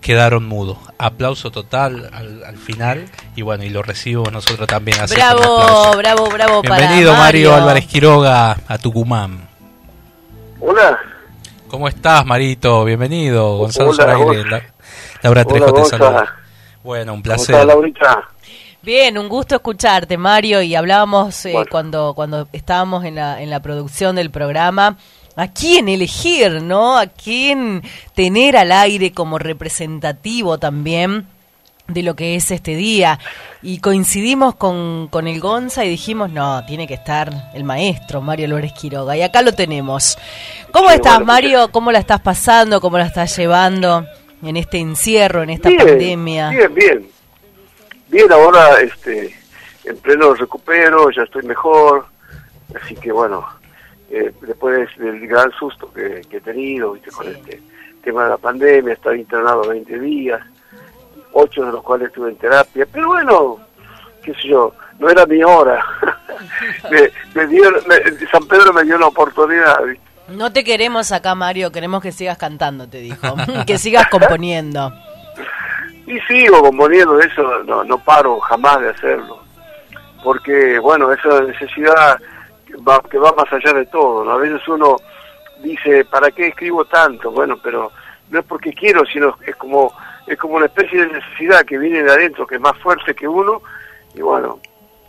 quedaron mudos. Aplauso total al, al final y bueno, y lo recibimos nosotros también así Bravo, bravo, bravo para Bienvenido Mario. Mario. Álvarez Quiroga a Tucumán. Hola. ¿Cómo estás, Marito? Bienvenido. Gonzalo Hola, Laura Hola, Trejo te Gonza. saluda. Bueno, un ¿Cómo placer. estás, Laurita? Bien, un gusto escucharte, Mario. Y hablábamos eh, Bueno. cuando cuando estábamos en la, en la producción del programa. ¿A quién elegir, no? ¿A quién tener al aire como representativo también de lo que es este día? Y coincidimos con, con el Gonza y dijimos, no, tiene que estar el maestro Mario Lórez Quiroga. Y acá lo tenemos. ¿Cómo Sí, estás, bueno, Mario? ¿Cómo la estás pasando? ¿Cómo la estás llevando en este encierro, en esta Bien, pandemia? Bien, bien. Bien, ahora este, en pleno recupero, ya estoy mejor. Así que bueno, eh, después del gran susto que, que he tenido, ¿viste? con este tema de la pandemia, estaba internado 20 días, ocho de los cuales estuve en terapia. Pero bueno, qué sé yo, no era mi hora. me, me dio- me- San Pedro me dio la oportunidad, ¿viste? No te queremos acá, Mario, queremos que sigas cantando, te dijo. que sigas componiendo. Y sigo componiendo eso, no, no paro jamás de hacerlo. Porque, bueno, esa necesidad que va, que va más allá de todo. ¿no? A veces uno dice, ¿para qué escribo tanto? Bueno, pero no es porque quiero, sino es como, es como una especie de necesidad que viene de adentro, que es más fuerte que uno. Y bueno,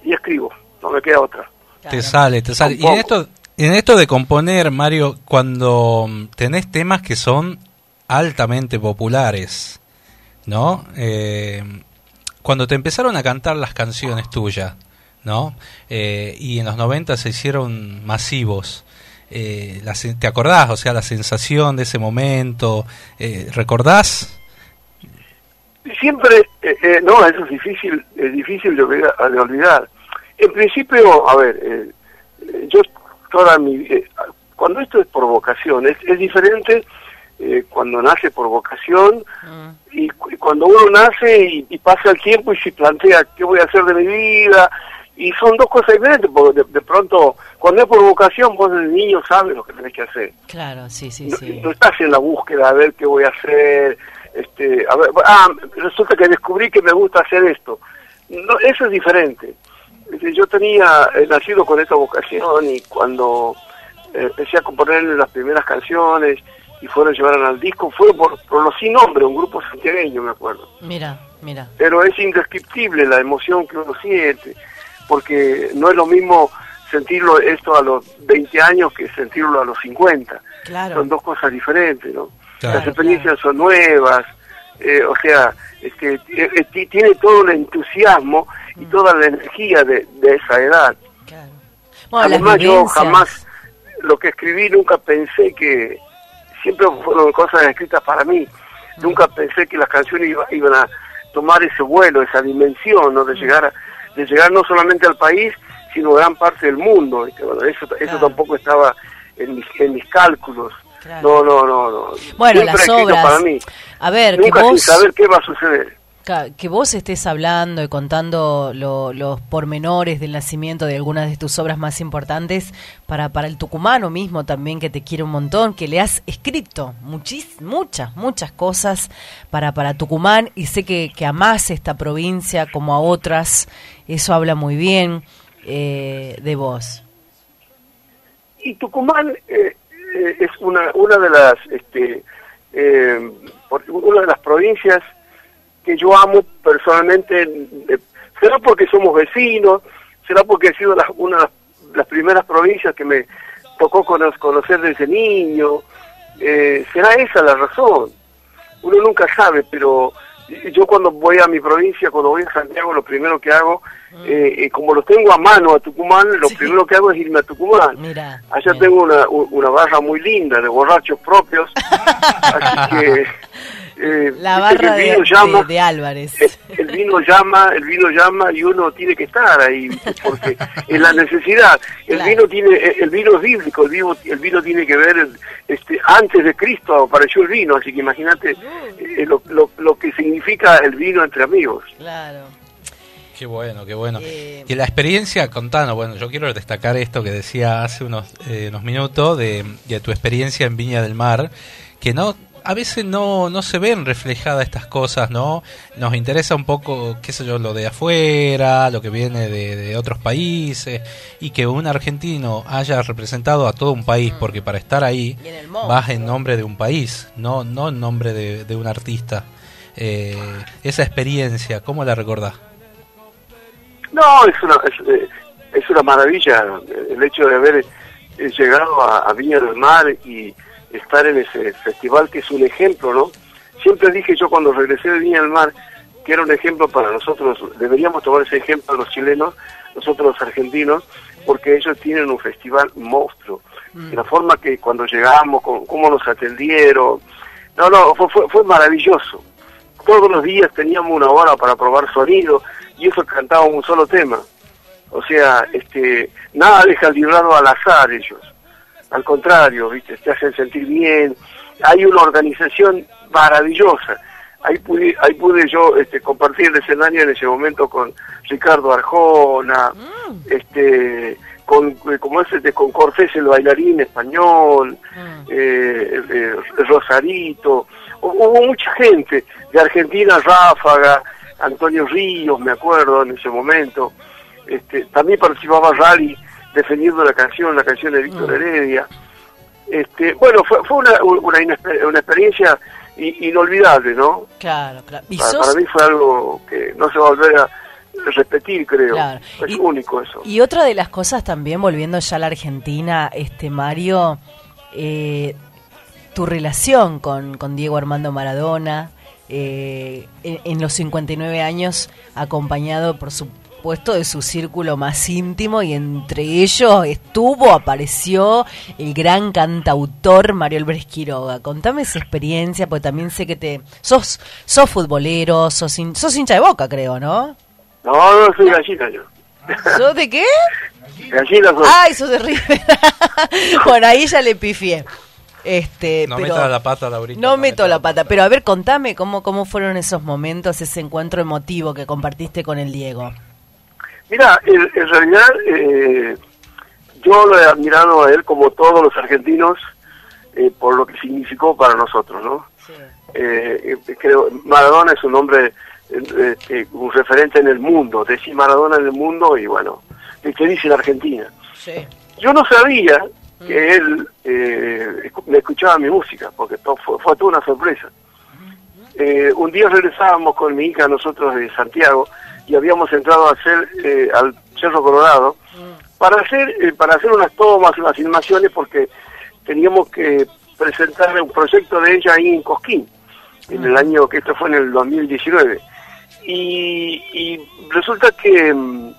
y escribo, no me queda otra. Te sale, te sale. Y en esto, en esto de componer, Mario, cuando mm, tenés temas que son altamente populares, ¿no? Eh, cuando te empezaron a cantar las canciones tuyas, ¿no? Eh, y en los 90 se hicieron masivos. Eh, la ¿Te acordás? O sea, la sensación de ese momento, eh, ¿recordás? Siempre, eh, eh, no, eso es difícil, es difícil de olvidar. En principio, a ver, yo toda mi, eh, cuando esto es por vocación, es, es diferente eh, cuando nace por vocación y, cu- y cuando uno nace y, y pasa el tiempo y se plantea qué voy a hacer de mi vida y son dos cosas diferentes porque de, de pronto cuando es por vocación vos desde niño sabes lo que tenés que hacer. Claro, sí, sí, no, sí. no estás en la búsqueda a ver qué voy a hacer este a ver ah resulta que descubrí que me gusta hacer esto. No eso es diferente yo tenía he nacido con esta vocación y cuando eh, empecé a componer las primeras canciones y fueron llevaron al disco fue por, por los sin nombre un grupo santiagueño me acuerdo Mira, mira. pero es indescriptible la emoción que uno siente, porque no es lo mismo sentirlo esto a los 20 años que sentirlo a los 50. Claro. Son dos cosas diferentes, ¿no? Claro, Las experiencias son nuevas, eh, o sea, este, eh, eh, ti- tiene todo el entusiasmo y toda la energía de, de esa edad. Bueno, Además, yo jamás, lo que escribí, nunca pensé que, siempre fueron cosas escritas para mí, nunca pensé que las canciones iba- iban a tomar ese vuelo, esa dimensión, ¿no? de llegar a- de llegar no solamente al país, sino a gran parte del mundo. ¿viste? Bueno, eso, eso tampoco estaba en mis, en mis cálculos. No, no, no, no. Bueno, Siempre las obras. para mí. A ver, Nunca que sin saber qué va a suceder. Que vos estés hablando y contando lo- los pormenores del nacimiento de algunas de tus obras más importantes para, para el tucumano mismo también, que te quiere un montón, que le has escrito muchis, muchas, muchas cosas para, para Tucumán y sé que, que amás esta provincia como a otras, eso habla muy bien eh, de vos. Y Tucumán eh, eh, es una una de las este eh, una de las provincias que yo amo personalmente eh, será porque somos vecinos será porque ha sido la- una de las- primeras provincias que me tocó cono- conocer desde niño eh, será esa la razón. Uno nunca sabe pero yo cuando voy a mi provincia cuando voy a Santiago lo primero que hago eh, eh, como lo tengo a mano a Tucumán lo primero que hago es irme a Tucumán. Mira. Allá tengo una, una barra muy linda de borrachos propios, así que eh, La barra el de, vino llama, de- de Álvarez. el vino llama, el vino llama y uno tiene que estar ahí porque es la necesidad. El Claro. vino tiene, el vino es bíblico, el vino, el vino tiene que ver este antes de Cristo apareció el vino, así que imagínate eh, lo, lo, lo que significa el vino entre amigos. Claro. Qué bueno, qué bueno. Y la experiencia, contanos, bueno, yo quiero destacar esto que decía hace unos, eh, unos minutos de, de tu experiencia en Viña del Mar, que no, a veces no, no se ven reflejadas estas cosas, ¿no? Nos interesa un poco, qué sé yo, lo de afuera, lo que viene de, de otros países, y que un argentino haya representado a todo un país, porque para estar ahí en vas en nombre de un país, no, no en nombre de, de un artista. Eh, esa experiencia, ¿cómo la recordás? No, es una, es, eh, es una maravilla el hecho de haber llegado a, a Viña del Mar y estar en ese festival que es un ejemplo, ¿no? Siempre dije yo cuando regresé de Viña del Mar que era un ejemplo para nosotros, deberíamos tomar ese ejemplo los chilenos, nosotros los argentinos, porque ellos tienen un festival monstruo. Mm. La forma que cuando llegamos, con- cómo nos atendieron, no, no, fue, fue, fue maravilloso. Todos los días teníamos una hora para probar sonido y eso cantaba un solo tema. O sea, este, nada deja librado al azar ellos. Al contrario, ¿viste? te hacen sentir bien. Hay una organización maravillosa. Ahí pude, ahí pude yo este, compartir el escenario en ese momento con Ricardo Arjona, este, con, eh, como es este, con Cortés el bailarín español, eh, eh, Rosarito, Hu- hubo mucha gente de Argentina, Ráfaga, Antonio Ríos, me acuerdo en ese momento, este, también participaba Rally defendiendo la canción, la canción de Víctor Heredia. Este, bueno, fue, fue una, una, una experiencia inolvidable, ¿no? Claro, claro. Y Para, sos- para mí fue algo que no se va a volver a repetir, creo. Claro. Es único eso. Y otra de las cosas también, volviendo ya a la Argentina, este Mario, eh, tu relación con, con Diego Armando Maradona, eh, en, en los 59 años, acompañado, por supuesto, de su círculo más íntimo, y entre ellos estuvo, apareció el gran cantautor Mario Álvarez Quiroga. Contame esa experiencia, porque también sé que te... Sos, sos futbolero, sos, hin- sos hincha de boca, creo, ¿no? No, no, soy gallina yo. ¿Sos de qué? Gallina soy. Ay, sos de River. bueno, ahí ya le pifié. Este, No pero meta la pata, Laurita. no meto la pata, pero a ver, contame cómo cómo fueron esos momentos, ese encuentro emotivo que compartiste con el Diego. Mira, en, en realidad eh, yo lo he admirado a él como todos los argentinos eh, por lo que significó para nosotros, ¿no? Eh, eh, creo Maradona es un hombre, un referente en el mundo, decir Maradona en el mundo y bueno, ¿qué dice la Argentina? Sí. Yo no sabía que él eh, me escuchaba mi música, porque to- fue, fue toda una sorpresa. Eh, un día regresábamos con mi hija nosotros de Santiago y habíamos entrado a hacer eh, al Cerro Colorado para hacer eh, para hacer unas tomas, unas filmaciones porque teníamos que presentar un proyecto de ella ahí en Cosquín en el año que esto fue en el 2019 y, y resulta que mm,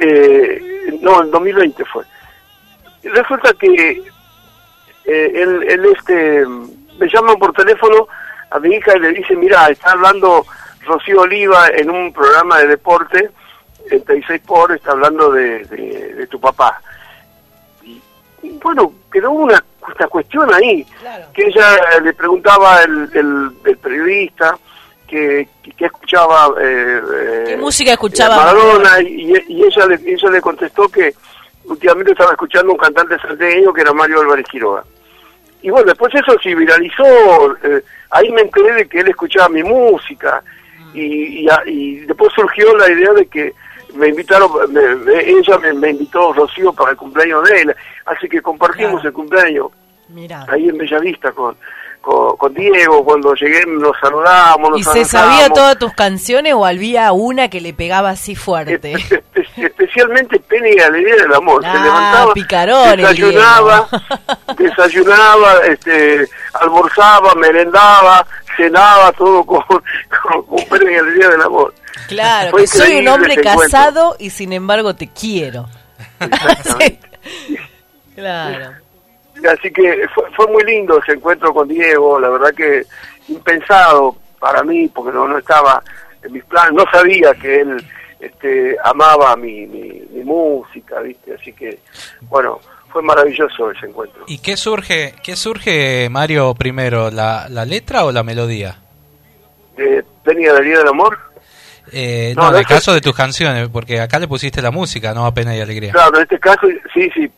eh, no, el 2020 fue. Resulta que eh, él, él, este, me llama por teléfono a mi hija y le dice, mira, está hablando Rocío Oliva en un programa de deporte, en 36 por, está hablando de, de, de tu papá. Y, y bueno, quedó una, una cuestión ahí, que ella eh, le preguntaba el, el, el periodista que, que, escuchaba... eh, eh, ¿Qué música escuchaba Maradona y, y ella, le, ella le contestó que últimamente estaba escuchando un cantante salteño que era Mario Álvarez Quiroga. Y bueno, después eso se viralizó, eh, ahí me enteré de que él escuchaba mi música y, y, y después surgió la idea de que me invitaron, me- me- ella me, me invitó Rocío para el cumpleaños de él, así que compartimos el cumpleaños. Ahí en Bellavista con, con, con Diego, cuando llegué nos saludamos, nos ¿Y se sabía todas tus canciones o había una que le pegaba así fuerte? Espe- especialmente Penny y Alegría del Amor. se Ah, levantaba, picarón desayunaba, desayunaba, este, almorzaba, merendaba, cenaba, todo con, con, con Penny y Alegría del Amor. Claro, que soy un hombre encuentro. casado y sin embargo te quiero. Claro. Así que fue, fue muy lindo ese encuentro con Diego, la verdad que impensado para mí, porque no, no estaba en mis planes, no sabía que él este, amaba mi, mi, mi música, ¿viste? Así que, bueno, fue maravilloso ese encuentro. ¿Y qué surge, qué surge Mario primero, la, la letra o la melodía? De Penny y Alegría del Amor, Eh, No, no, en el que- caso de tus canciones, porque acá le pusiste la música, no a pena y alegría. claro, en este caso, sí, sí,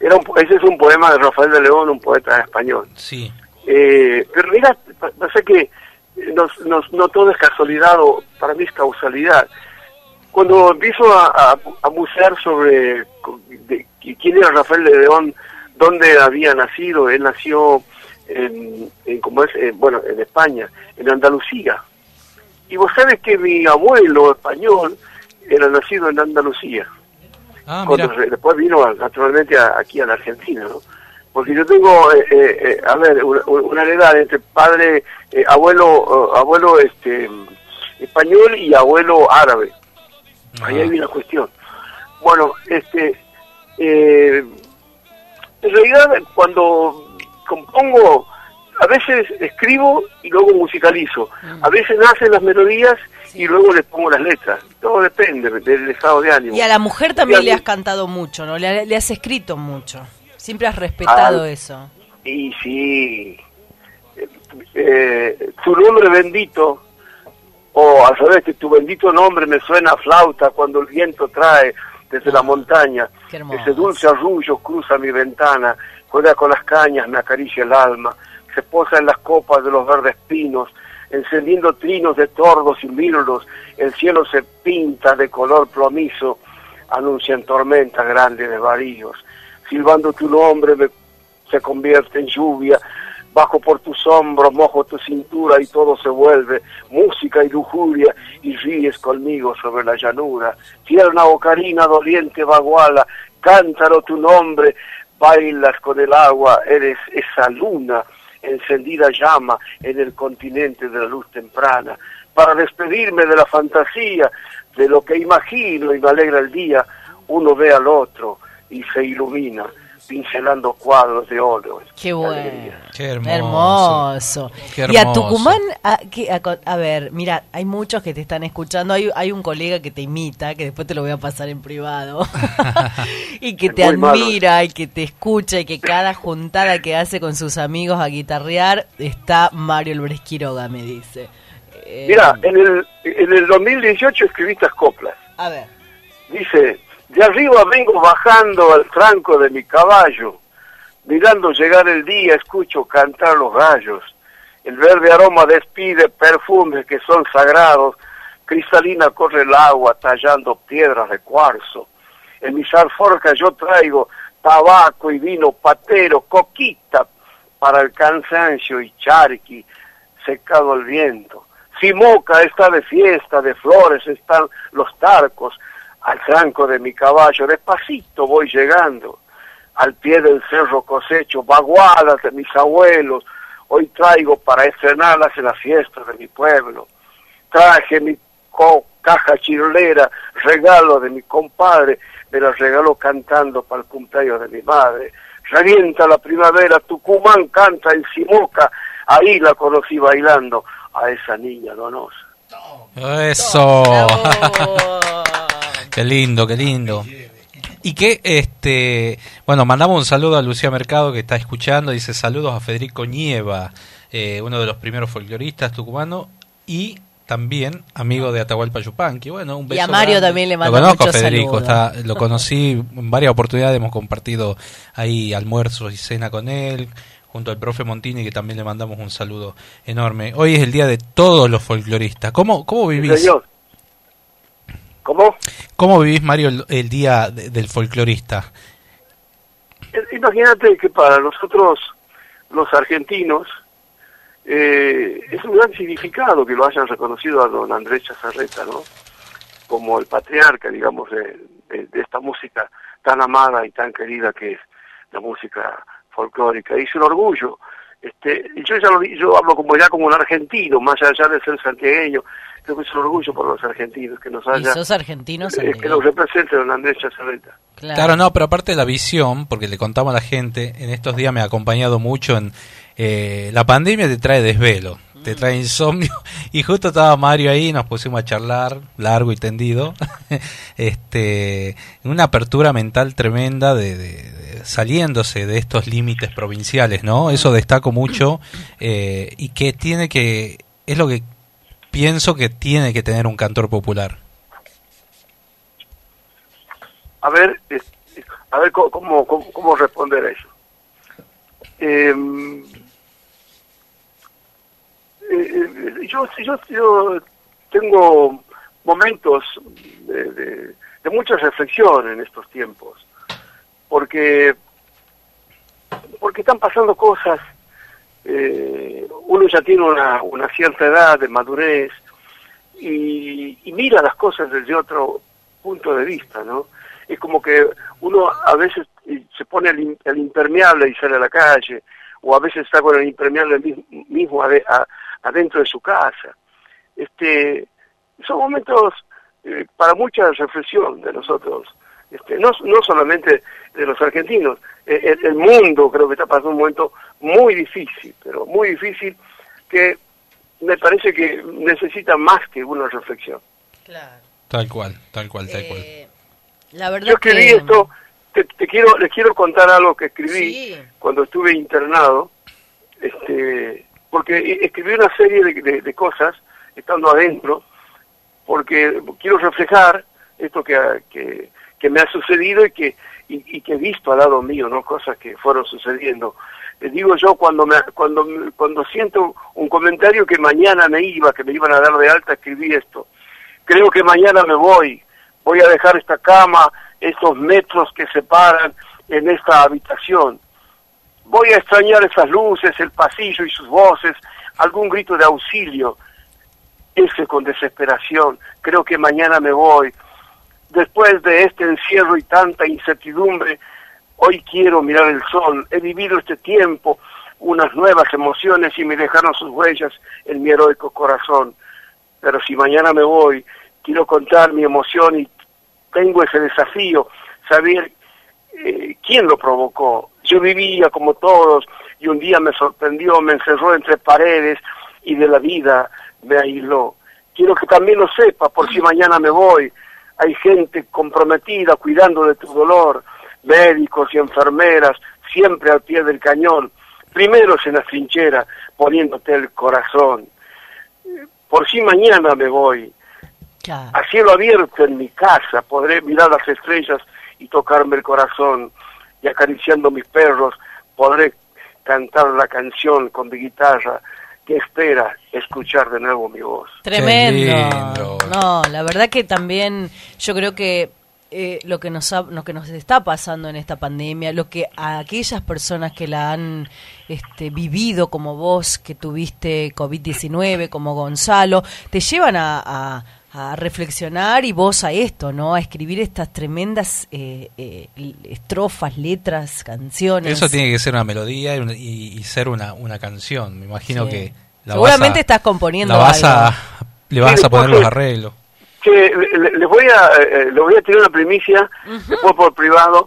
era un, ese es un poema de Rafael de León, un poeta español. Sí. Eh, pero mira, pa- pasa que no, no, no todo es casualidad, o para mí es causalidad. Cuando empiezo a, a, a bucear sobre de- quién era Rafael de León, dónde había nacido, él nació en, en como es, eh, bueno, en España, en Andalucía. Y vos sabes que mi abuelo español era nacido en Andalucía. Ah, Cuando después vino a- naturalmente a- aquí a la Argentina, ¿no? Porque yo tengo, eh, eh, eh, a ver, una, una heredad entre padre, eh, abuelo, eh, abuelo este español y abuelo árabe. Ahí hay una cuestión. Bueno, este, eh, en realidad cuando compongo, a veces escribo y luego musicalizo. A veces nacen las melodías y luego les pongo las letras. Todo depende del estado de ánimo. Y a la mujer también le has cantado mucho, ¿no? Le, le has escrito mucho. Siempre has respetado Ah, eso. Y sí, eh, eh, tu nombre bendito, o al revés, que tu bendito nombre me suena a flauta cuando el viento trae desde la montaña. Qué hermoso. Ese dulce arrullo cruza mi ventana, juega con las cañas, me acaricia el alma, se posa en las copas de los verdes pinos, encendiendo trinos de tordos y mirlos, el cielo se pinta de color plomizo, anuncian tormentas grandes de varíos. Silbando tu nombre se convierte en lluvia, bajo por tus hombros, mojo tu cintura y todo se vuelve música y lujuria y ríes conmigo sobre la llanura. Tierna ocarina, doliente baguala, cántaro tu nombre, bailas con el agua, eres esa luna, encendida llama en el continente de la luz temprana. Para despedirme de la fantasía, de lo que imagino y me alegra el día, uno ve al otro y se ilumina, pincelando cuadros de óleo. Qué bueno. Qué hermoso. Hermoso. Qué Y a hermoso. Tucumán, a, que- a co- a ver, mira, hay muchos que te están escuchando. Hay, hay un colega que te imita, que después te lo voy a pasar en privado. y que te malo. admira y que te escucha y que cada juntada que hace con sus amigos a guitarrear está Mario Álvarez Quiroga, me dice. Eh, Mira, en el, en el 2018 escribí estas coplas. A ver. Dice, de arriba vengo bajando al tranco de mi caballo, mirando llegar el día, escucho cantar los gallos. El verde aroma despide perfumes que son sagrados, cristalina corre el agua tallando piedras de cuarzo. En mis alforjas yo traigo tabaco y vino patero, coquita para el cansancio y charqui, secado al viento. Simoca está de fiesta, de flores están los tarcos, al tranco de mi caballo, despacito voy llegando, al pie del cerro cosecho, bagualas de mis abuelos, hoy traigo para estrenarlas en la fiesta de mi pueblo. Traje mi co- caja chirolera, regalo de mi compadre, me la regaló cantando para el cumpleaños de mi madre. Revienta la primavera, Tucumán canta en Simoca, ahí la conocí bailando a esa niña donosa. Eso. qué lindo, qué lindo. Y que, este, bueno, mandamos un saludo a Lucía Mercado que está escuchando. Dice saludos a Federico Nieva, eh, uno de los primeros folcloristas tucumanos y también amigo de Atahualpa Yupanqui. Bueno, un Y beso a Mario grande. también le Lo mando conozco a Federico, está, lo conocí en varias oportunidades, hemos compartido ahí almuerzos y cena con él, junto al profe Montini, que también le mandamos un saludo enorme. Hoy es el día de todos los folcloristas. ¿Cómo, cómo vivís? Señor. ¿Cómo? ¿Cómo vivís, Mario, el, el día de- del folclorista? Eh, Imagínate que para nosotros, los argentinos, eh, es un gran significado que lo hayan reconocido a don Andrés Chazarreta, ¿no? Como el patriarca, digamos, de, de- de esta música tan amada y tan querida que es la música folclórica. Y es un orgullo. Este, y yo ya lo yo hablo como ya como un argentino, más allá de ser santiagueño, creo que es un orgullo por los argentinos que nos Y haya, sos argentino, eh, que nos represente don Andrés Chazarreta. Claro. no, pero aparte de la visión, porque le contamos a la gente, en estos días me ha acompañado mucho en eh, la pandemia te trae desvelo, te trae insomnio y justo estaba Mario ahí, nos pusimos a charlar largo y tendido, este, una apertura mental tremenda de, de- saliéndose de estos límites provinciales, ¿no? Eso destaco mucho eh, y que tiene que es lo que pienso que tiene que tener un cantor popular. a ver, es- a ver cómo, cómo- cómo responder a eso. Eh, eh, yo, yo, yo tengo momentos de, de, de mucha reflexión en estos tiempos, porque, porque están pasando cosas, eh, uno ya tiene una, una cierta edad de madurez y, y mira las cosas desde otro punto de vista, ¿no? Es como que uno a veces se pone el, el impermeable y sale a la calle, o a veces está con el impermeable mis- mismo ade- a- adentro de su casa. Este, son momentos eh, para mucha reflexión de nosotros, este, no, no solamente de los argentinos, eh, el, el mundo creo que está pasando un momento muy difícil, pero muy difícil que me parece que necesita más que una reflexión. Tal cual, tal cual, tal cual. La verdad Yo escribí que... esto, te, te quiero, les quiero contar algo que escribí Sí. cuando estuve internado, este, porque e- escribí una serie de, de- cosas estando adentro, porque quiero reflejar esto que, que, que me ha sucedido y que, y, que he visto al lado mío, ¿no? Cosas que fueron sucediendo. Eh, digo yo cuando me, cuando, cuando siento un comentario que mañana me iba, que me iban a dar de alta, escribí esto. Creo que mañana me voy, voy a dejar esta cama, estos metros que separan en esta habitación. Voy a extrañar esas luces, el pasillo y sus voces, algún grito de auxilio. Ese con desesperación, creo que mañana me voy. Después de este encierro y tanta incertidumbre, hoy quiero mirar el sol. He vivido este tiempo, unas nuevas emociones y me dejaron sus huellas en mi heroico corazón. Pero si mañana me voy, quiero contar mi emoción y tengo ese desafío, saber eh, quién lo provocó. Yo vivía como todos y un día me sorprendió, me encerró entre paredes y de la vida me aisló. Quiero que también lo sepa por si mañana me voy. Hay gente comprometida cuidando de tu dolor, médicos y enfermeras siempre al pie del cañón, primeros en la trinchera poniéndote el corazón. Por si mañana me voy, a cielo abierto en mi casa podré mirar las estrellas y tocarme el corazón y acariciando mis perros podré cantar la canción con mi guitarra que espera escuchar de nuevo mi voz. Tremendo. No, la verdad que también yo creo que eh, lo que nos ha- lo que nos está pasando en esta pandemia, lo que a aquellas personas que la han este, vivido como vos, que tuviste COVID-19, como Gonzalo, te llevan a, a- a reflexionar y vos a esto, ¿no? A escribir estas tremendas eh, eh, estrofas, letras, canciones. Eso tiene que ser una melodía y, y- y ser una, una canción. Me imagino Sí. que la Seguramente vas a- estás componiendo la vas algo. a, le vas Sí, a poner los arreglos. le- le- les voy a eh, les voy a tirar una primicia después por privado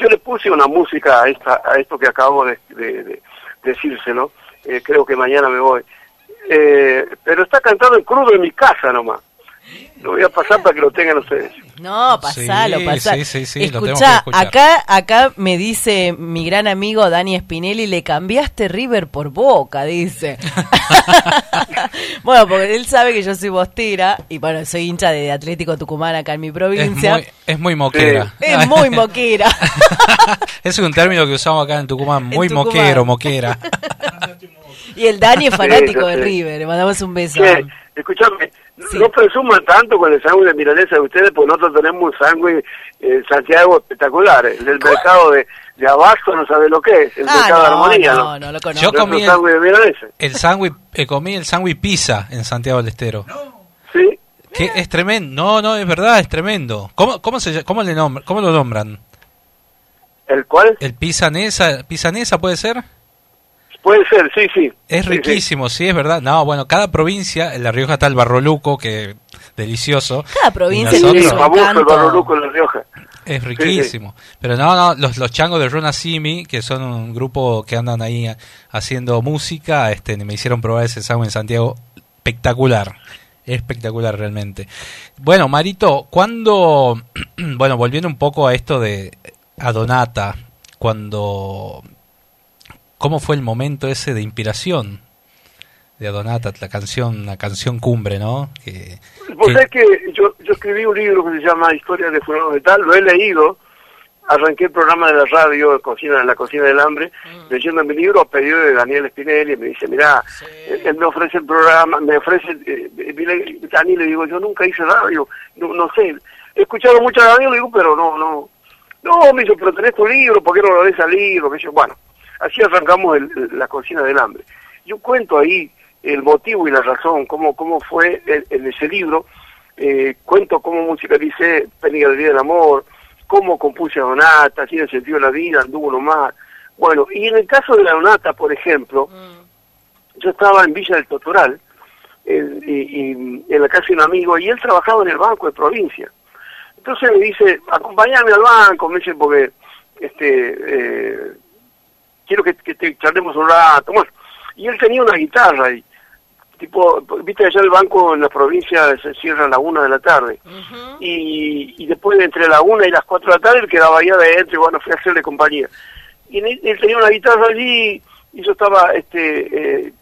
yo le puse una música a esta a esto que acabo de, de- de decírselo Eh, creo que mañana me voy Eh, pero está cantado en crudo en mi casa nomás lo voy a pasar para que lo tengan ustedes No, pasalo, Sí, pasalo. sí, sí, sí, lo tenemos que Escuchá, escuchar. acá, acá me dice mi gran amigo Dani Spinelli, le cambiaste River por Boca, dice. bueno, porque él sabe que yo soy bostera y bueno, soy hincha de Atlético Tucumán acá en mi Es provincia. muy, es muy moquera. Es muy moquera. Ese es un término que usamos acá en Tucumán. Muy Tucumán. moquero, moquera. y el Dani es fanático Sí, de. River, le mandamos un beso. Che, escúchame, no presuman tanto con el sándwich de milanesa de ustedes, porque nosotros tenemos un sándwich en Santiago espectacular. El del mercado de, de Abasto no sabe lo que es, el Ah, mercado de no, Armonía. no, no lo conozco. Yo comí sándwich de milanesa. el sándwich, eh, comí el sándwich pizza en Santiago del Estero. Sí. Que es tremendo. No, no, es verdad, es tremendo. ¿Cómo, cómo, se, cómo, le nombr- cómo lo nombran? ¿El cuál? ¿El pisanesa, pisanesa puede ser? Puede ser, sí, sí. Es Sí, riquísimo, sí, es verdad. No, bueno, cada provincia, en La Rioja está el barroluco, que delicioso. Cada provincia tiene nosotros- su Famoso el encanto. barro luco en La Rioja. Es riquísimo. Pero no, no, los, los changos de Runa Simi, que son un grupo que andan ahí haciendo música, este, me hicieron probar ese sándwich en Santiago. Espectacular. Espectacular realmente. Bueno, Marito, cuando, bueno, volviendo un poco a esto de a Donata, cuando, ¿cómo fue el momento ese de inspiración de Adonata, la canción, la canción cumbre, ¿no? Que, Vos que- sabés que yo, yo escribí un libro que se llama Historia de Fulano de Tal, lo he leído arranqué el programa de la radio, cocina, en la cocina del hambre, leyendo mi libro a pedido de Daniel Spinelli, me dice, mira, él me ofrece el programa, me ofrece, eh, eh, Dani le digo, yo nunca hice radio, no, no sé, he escuchado mucha radio, le digo, pero no, no, no, me dice, pero tenés tu libro, ¿por qué no lo lees al libro? Que yo, bueno, así arrancamos el- el- la cocina del hambre. Yo cuento ahí el motivo y la razón, cómo, cómo fue en, en ese libro, eh, cuento cómo musicalicé Péniga del Día del Amor, cómo compuse a Donata, tiene sentido la vida, anduvo nomás. Bueno, y en el caso de la Donata, por ejemplo, yo estaba en Villa del Totoral, en, y- y en la casa de un amigo, y él trabajaba en el banco de provincia. Entonces me dice, acompáñame al banco, me dice, porque este, eh, quiero que, que te charlemos un rato. Bueno, y él tenía una guitarra y tipo, viste allá el banco en la provincia se cierra a la una de la tarde. y, y después de entre la una y las cuatro de la tarde él quedaba ahí adentro y bueno, fui a hacerle compañía. Y él, él tenía una guitarra allí y yo estaba, este, eh,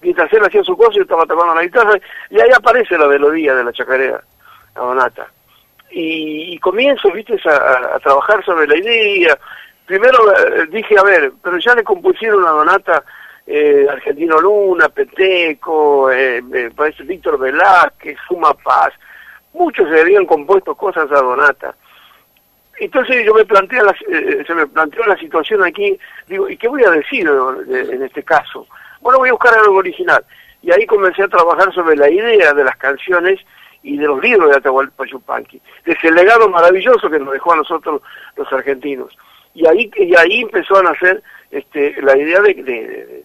mientras él hacía su cosa, yo estaba tocando la guitarra y ahí aparece la melodía de la chacarera, la donata. Y, y comienzo, viste, a trabajar sobre la idea. Primero eh, dije, a ver, pero ya le compusieron la donata eh, Argentino Luna, Peteco, eh, me parece Víctor Velázquez, Suma Paz. Muchos se habían compuesto cosas a Donata. Entonces yo me plantea la, eh, se me planteó la situación aquí, digo, ¿y qué voy a decir eh, en este caso? Bueno, voy a buscar algo original. Y ahí comencé a trabajar sobre la idea de las canciones y de los libros de Atahualpa Yupanqui, de ese legado maravilloso que nos dejó a nosotros los argentinos. Y ahí, y ahí empezó a nacer este, la idea de, de-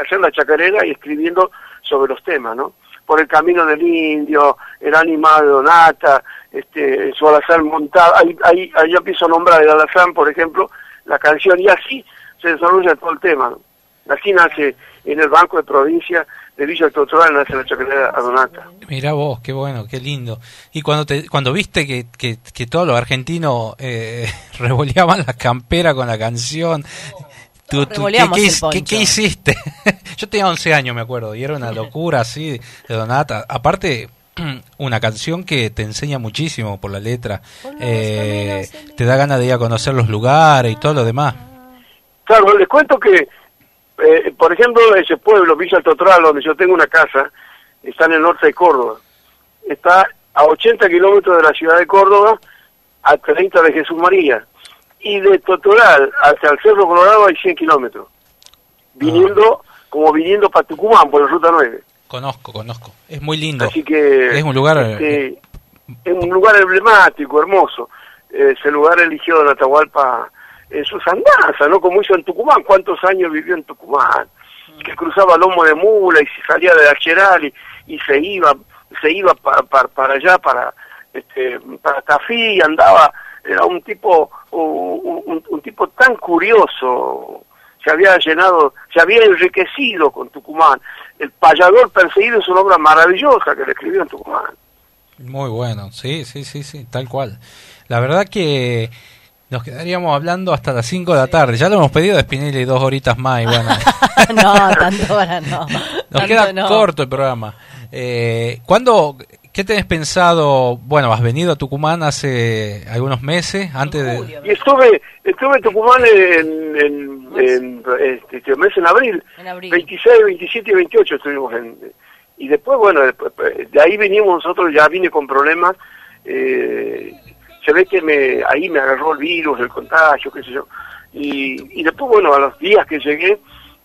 hacer la chacarera y escribiendo sobre los temas, ¿no? Por el camino del indio, el ánima de Donata, este, su alazán montado, ahí, ahí, ahí yo empiezo a nombrar el alazán, por ejemplo, la canción, y así se desarrolla todo el tema, ¿no? Así nace en el Banco de Provincia de Villa Totoral, nace la chacarera a Donata. Mira vos, qué bueno, qué lindo. Y cuando te, cuando viste que, que, que todos los argentinos eh, revoleaban la campera con la canción, tú- tú- ¿qué, Revoleamos qué el his- poncho. qué- qué hiciste? Yo tenía 11 años, me acuerdo, y era una locura así de Donata. Aparte, una canción que te enseña muchísimo por la letra, eh, te da ganas de ir a conocer los lugares y todo lo demás. Claro, les cuento que, eh, por ejemplo, ese pueblo, Villa Totoral, donde yo tengo una casa, está en el norte de Córdoba. Está a 80 kilómetros de la ciudad de Córdoba, a 30 de Jesús María. Y de Totoral hacia el Cerro Colorado hay 100 kilómetros. Viniendo, como viniendo para Tucumán, por la Ruta 9. Conozco, conozco. Es muy lindo. Así que... Es un lugar... este, es un lugar emblemático, hermoso. Eh, Ese lugar eligió Don Atahualpa en sus andanzas, ¿no? Como hizo en Tucumán. ¿Cuántos años vivió en Tucumán? Que cruzaba lomo de mula y se salía de Acheral y, y se iba se iba para, para, para allá, para este para Tafí, andaba, era un tipo un, un- un tipo tan curioso, se había llenado, se había enriquecido con Tucumán. El payador perseguido es una obra maravillosa que le escribió en Tucumán. Muy bueno, sí, sí, sí, sí, tal cual. La verdad que nos quedaríamos hablando hasta las 5 de la tarde. Ya lo hemos pedido de Spinelli dos horitas más y bueno, no, tanto ahora no. nos Tanto queda no. corto el programa. Eh, ¿Cuándo, qué tenés pensado? Bueno, has venido a Tucumán hace algunos meses, antes de... Y estuve, estuve en Tucumán en, en, en, este, este mes en abril, En abril. 26, 27 y 28 estuvimos en... Y después, bueno, después, de ahí venimos nosotros, ya vine con problemas, eh, se ve que me ahí me agarró el virus, el contagio, qué sé yo. Y, y después, bueno, a los días que llegué,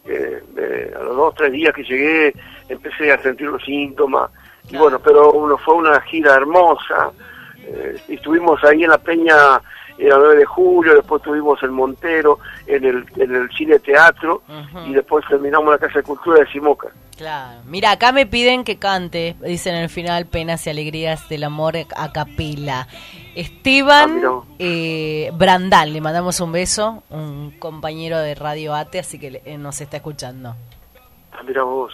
eh, eh, a los dos, tres días que llegué, empecé a sentir los síntomas. Y bueno, pero uno fue una gira hermosa. Eh, estuvimos ahí en la Peña el 9 de julio, después estuvimos en Montero, en el, en el Cine Teatro, y después terminamos la Casa de Cultura de Simoca. Claro. Mira, acá me piden que cante, dicen en el final, penas y alegrías del amor a capela. Esteban eh, Brandal, le mandamos un beso, un compañero de Radio Ate, así que eh, nos está escuchando. Ah, mira vos.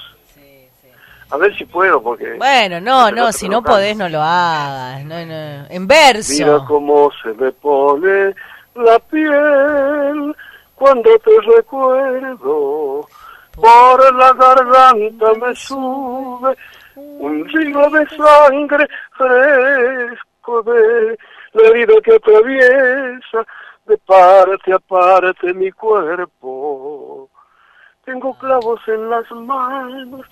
A ver si puedo, porque... Bueno, no, no, si no podés no lo hagas. No, no. En verso. Mira cómo se me pone la piel cuando te recuerdo. Por la garganta me sube un río de sangre fresco de la herida que atraviesa de parte a parte mi cuerpo. Tengo clavos en las manos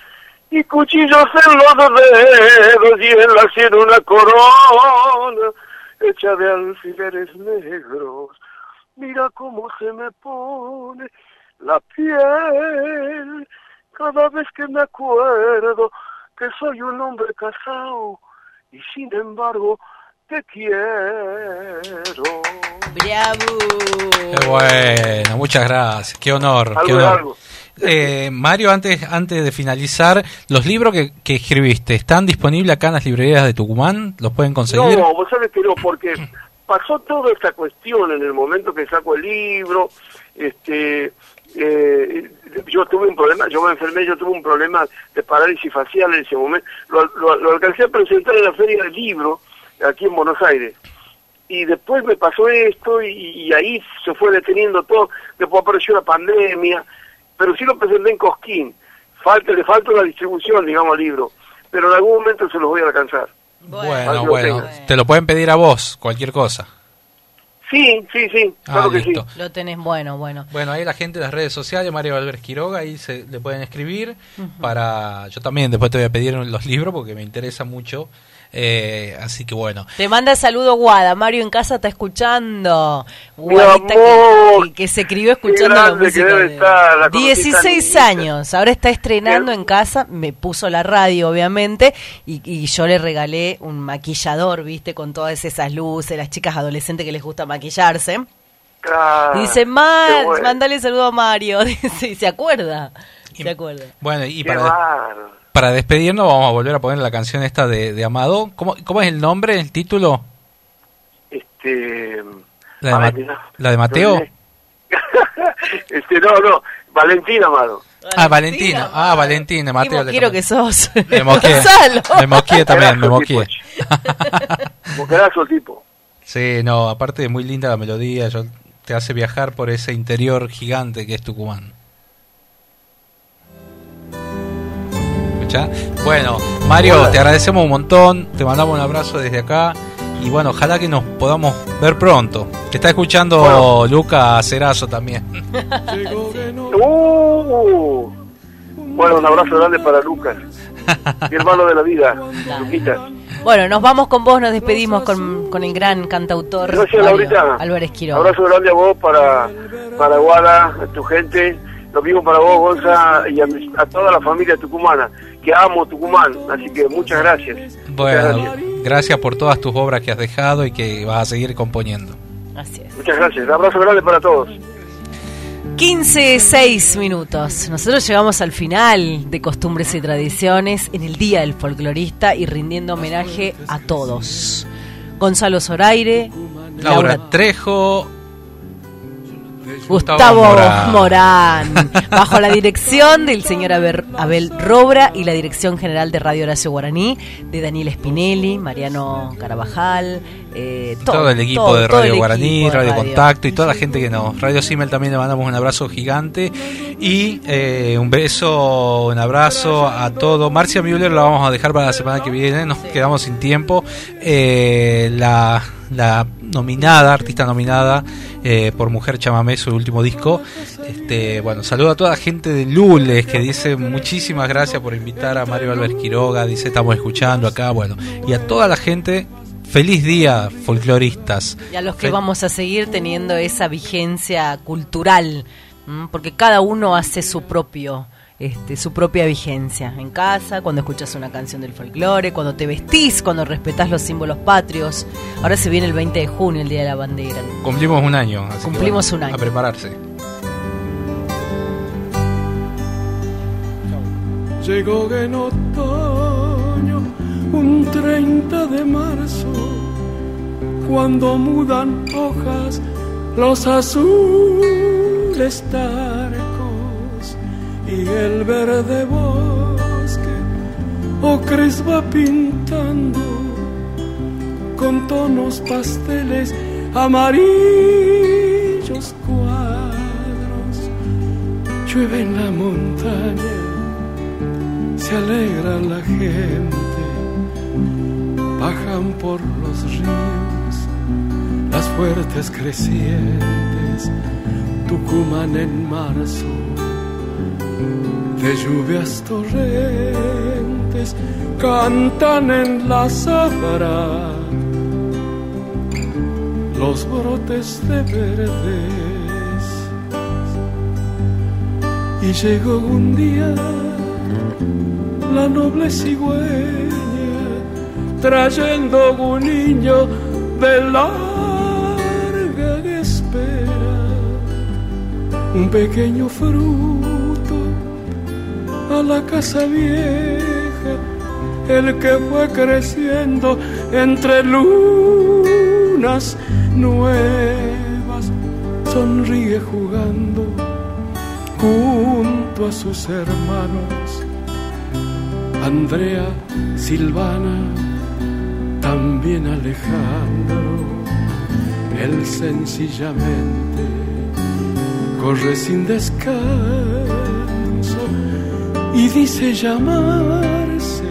y cuchillos en los dedos y en la sien una corona hecha de alfileres negros. Mira cómo se me pone la piel cada vez que me acuerdo que soy un hombre casado y sin embargo te quiero. ¡Bravo! Qué bueno, muchas gracias. Qué honor. Algo qué honor. algo. Eh, Mario, antes, antes de finalizar, los libros que, que escribiste, ¿están disponibles acá en las librerías de Tucumán? ¿Los pueden conseguir? No, vos sabés que no, porque pasó toda esta cuestión en el momento que saco el libro, este, eh, yo tuve un problema, yo me enfermé, yo tuve un problema de parálisis facial en ese momento, lo, lo, lo alcancé a presentar en la feria del libro, aquí en Buenos Aires. Y después me pasó esto y, y ahí se fue deteniendo todo, después apareció la pandemia, pero sí lo presenté en Cosquín. Falta, le falta la distribución, digamos, al libro, pero en algún momento se los voy a alcanzar. Bueno, bueno, te lo pueden pedir a vos, cualquier cosa. Sí, sí, sí, Ah, claro que sí. Lo tenés bueno, bueno. Bueno, ahí la gente de las redes sociales, Mario Álvarez Quiroga, ahí se le pueden escribir para... Yo también después te voy a pedir los libros porque me interesa mucho. Eh, así que bueno. Te manda saludo Guada. Mario en casa está escuchando. Guadita que, que- se crió escuchando la grande que música. debe de- estar, la conocí 16 tan años. Ahora está estrenando en casa. Me puso la radio, obviamente. Y, y yo le regalé un maquillador, viste, con todas esas luces. Las chicas adolescentes que les gusta maquillarse. Ah, Y dice, Max, bueno. mándale saludo a Mario. Dice, y se acuerda. Se acuerda. Bueno, y Qué para. Para despedirnos vamos a volver a poner la canción esta de, de Amado. ¿Cómo, ¿Cómo es el nombre, el título? Este, ¿La de, la Mateo? este, no, no, Valentín Amado. Ah, Valentina. Ah, Valentina, Mateo. le quiero que sos. Me moqué. Me moqué también, me moqué. El tipo. Sí, no, aparte es muy linda la melodía, yo, te hace viajar por ese interior gigante que es Tucumán. ¿Escuchá? Bueno, Mario, Hola. te agradecemos un montón, te mandamos un abrazo desde acá y bueno, ojalá que nos podamos ver pronto. Te está escuchando Bueno. Luca Cerazo también. Uh, bueno, un abrazo grande para Lucas, mi hermano de la vida, Luquita. Bueno, nos vamos con vos, nos despedimos con, con el gran cantautor Gracias, Mario. Álvarez Quiroga. Abrazo grande a vos, para, para Guada, a tu gente. Lo mismo para vos, Gonza, y a, a toda la familia tucumana, que amo Tucumán. Así que muchas gracias. Muchas Bueno, gracias. gracias por todas tus obras que has dejado y que vas a seguir componiendo. Así es. Muchas gracias. Un abrazo grande para todos. 15, 6 minutos. Nosotros llegamos al final de Costumbres y Tradiciones en el Día del Folclorista y rindiendo homenaje a todos. Gonzalo Zoraire, Laura, Laura Trejo, Gustavo Morán. Morán, bajo la dirección del señor Abel Robra y la dirección general de Radio Horacio Guaraní, de Daniel Spinelli, Mariano Carabajal, eh, todo, el equipo todo- de Radio Guaraní, Radio, radio. Contacto y toda la gente que nos. Radio Simel también le mandamos un abrazo gigante. Y eh, un beso, un abrazo a todo. Marcia Müller la vamos a dejar para la semana que viene, nos quedamos sin tiempo. Eh, la, la nominada, artista nominada eh, por Mujer Chamamé, su último disco. Este, bueno, saludo a toda la gente de Lules que dice muchísimas gracias por invitar a Mario Álvarez Quiroga, dice estamos escuchando acá, bueno, y a toda la gente, feliz día, folcloristas. Y a los que Fel- vamos a seguir teniendo esa vigencia cultural, ¿m? porque cada uno hace su propio, este, su propia vigencia. En casa, cuando escuchas una canción del folclore, cuando te vestís, cuando respetás los símbolos patrios. Ahora se viene el 20 de junio, el Día de la Bandera. Cumplimos un año. así que Cumplimos bueno, un año. A prepararse. Llegó otoño, un 30 de marzo, cuando mudan hojas los azules tarcos y el verde bosque ocres va pintando con tonos pasteles amarillos cuadros. Llueve en la montaña se alegra la gente, bajan por los ríos las fuertes crecientes, Tucumán en marzo, de lluvias torrentes, cantan en la sabana los brotes de verdes. Y llegó un día la noble cigüeña trayendo un niño de larga espera, un pequeño fruto a la casa vieja, el que fue creciendo entre lunas nuevas, sonríe jugando junto a sus hermanos. Andrea, Silvana, también Alejandro, él sencillamente corre sin descanso y dice llamarse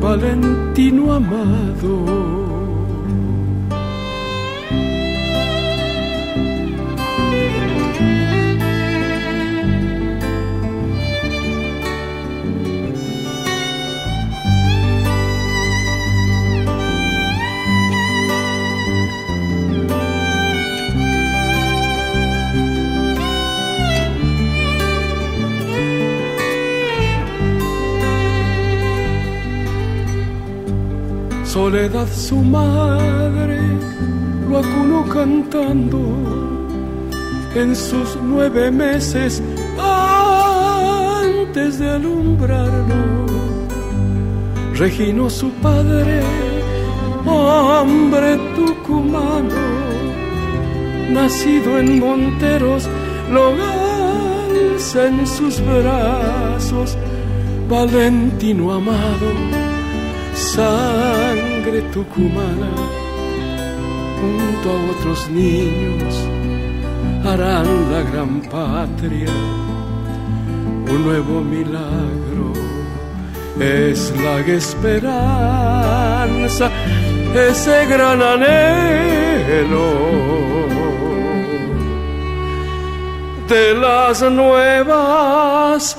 Valentino Amado. Soledad su madre lo acunó cantando en sus nueve meses antes de alumbrarlo. Regino su padre, hombre tucumano, nacido en Monteros, lo alza en sus brazos, Valentino amado sangre tucumana, junto a otros niños, harán la gran patria un nuevo milagro. Es la esperanza, ese gran anhelo de las nuevas.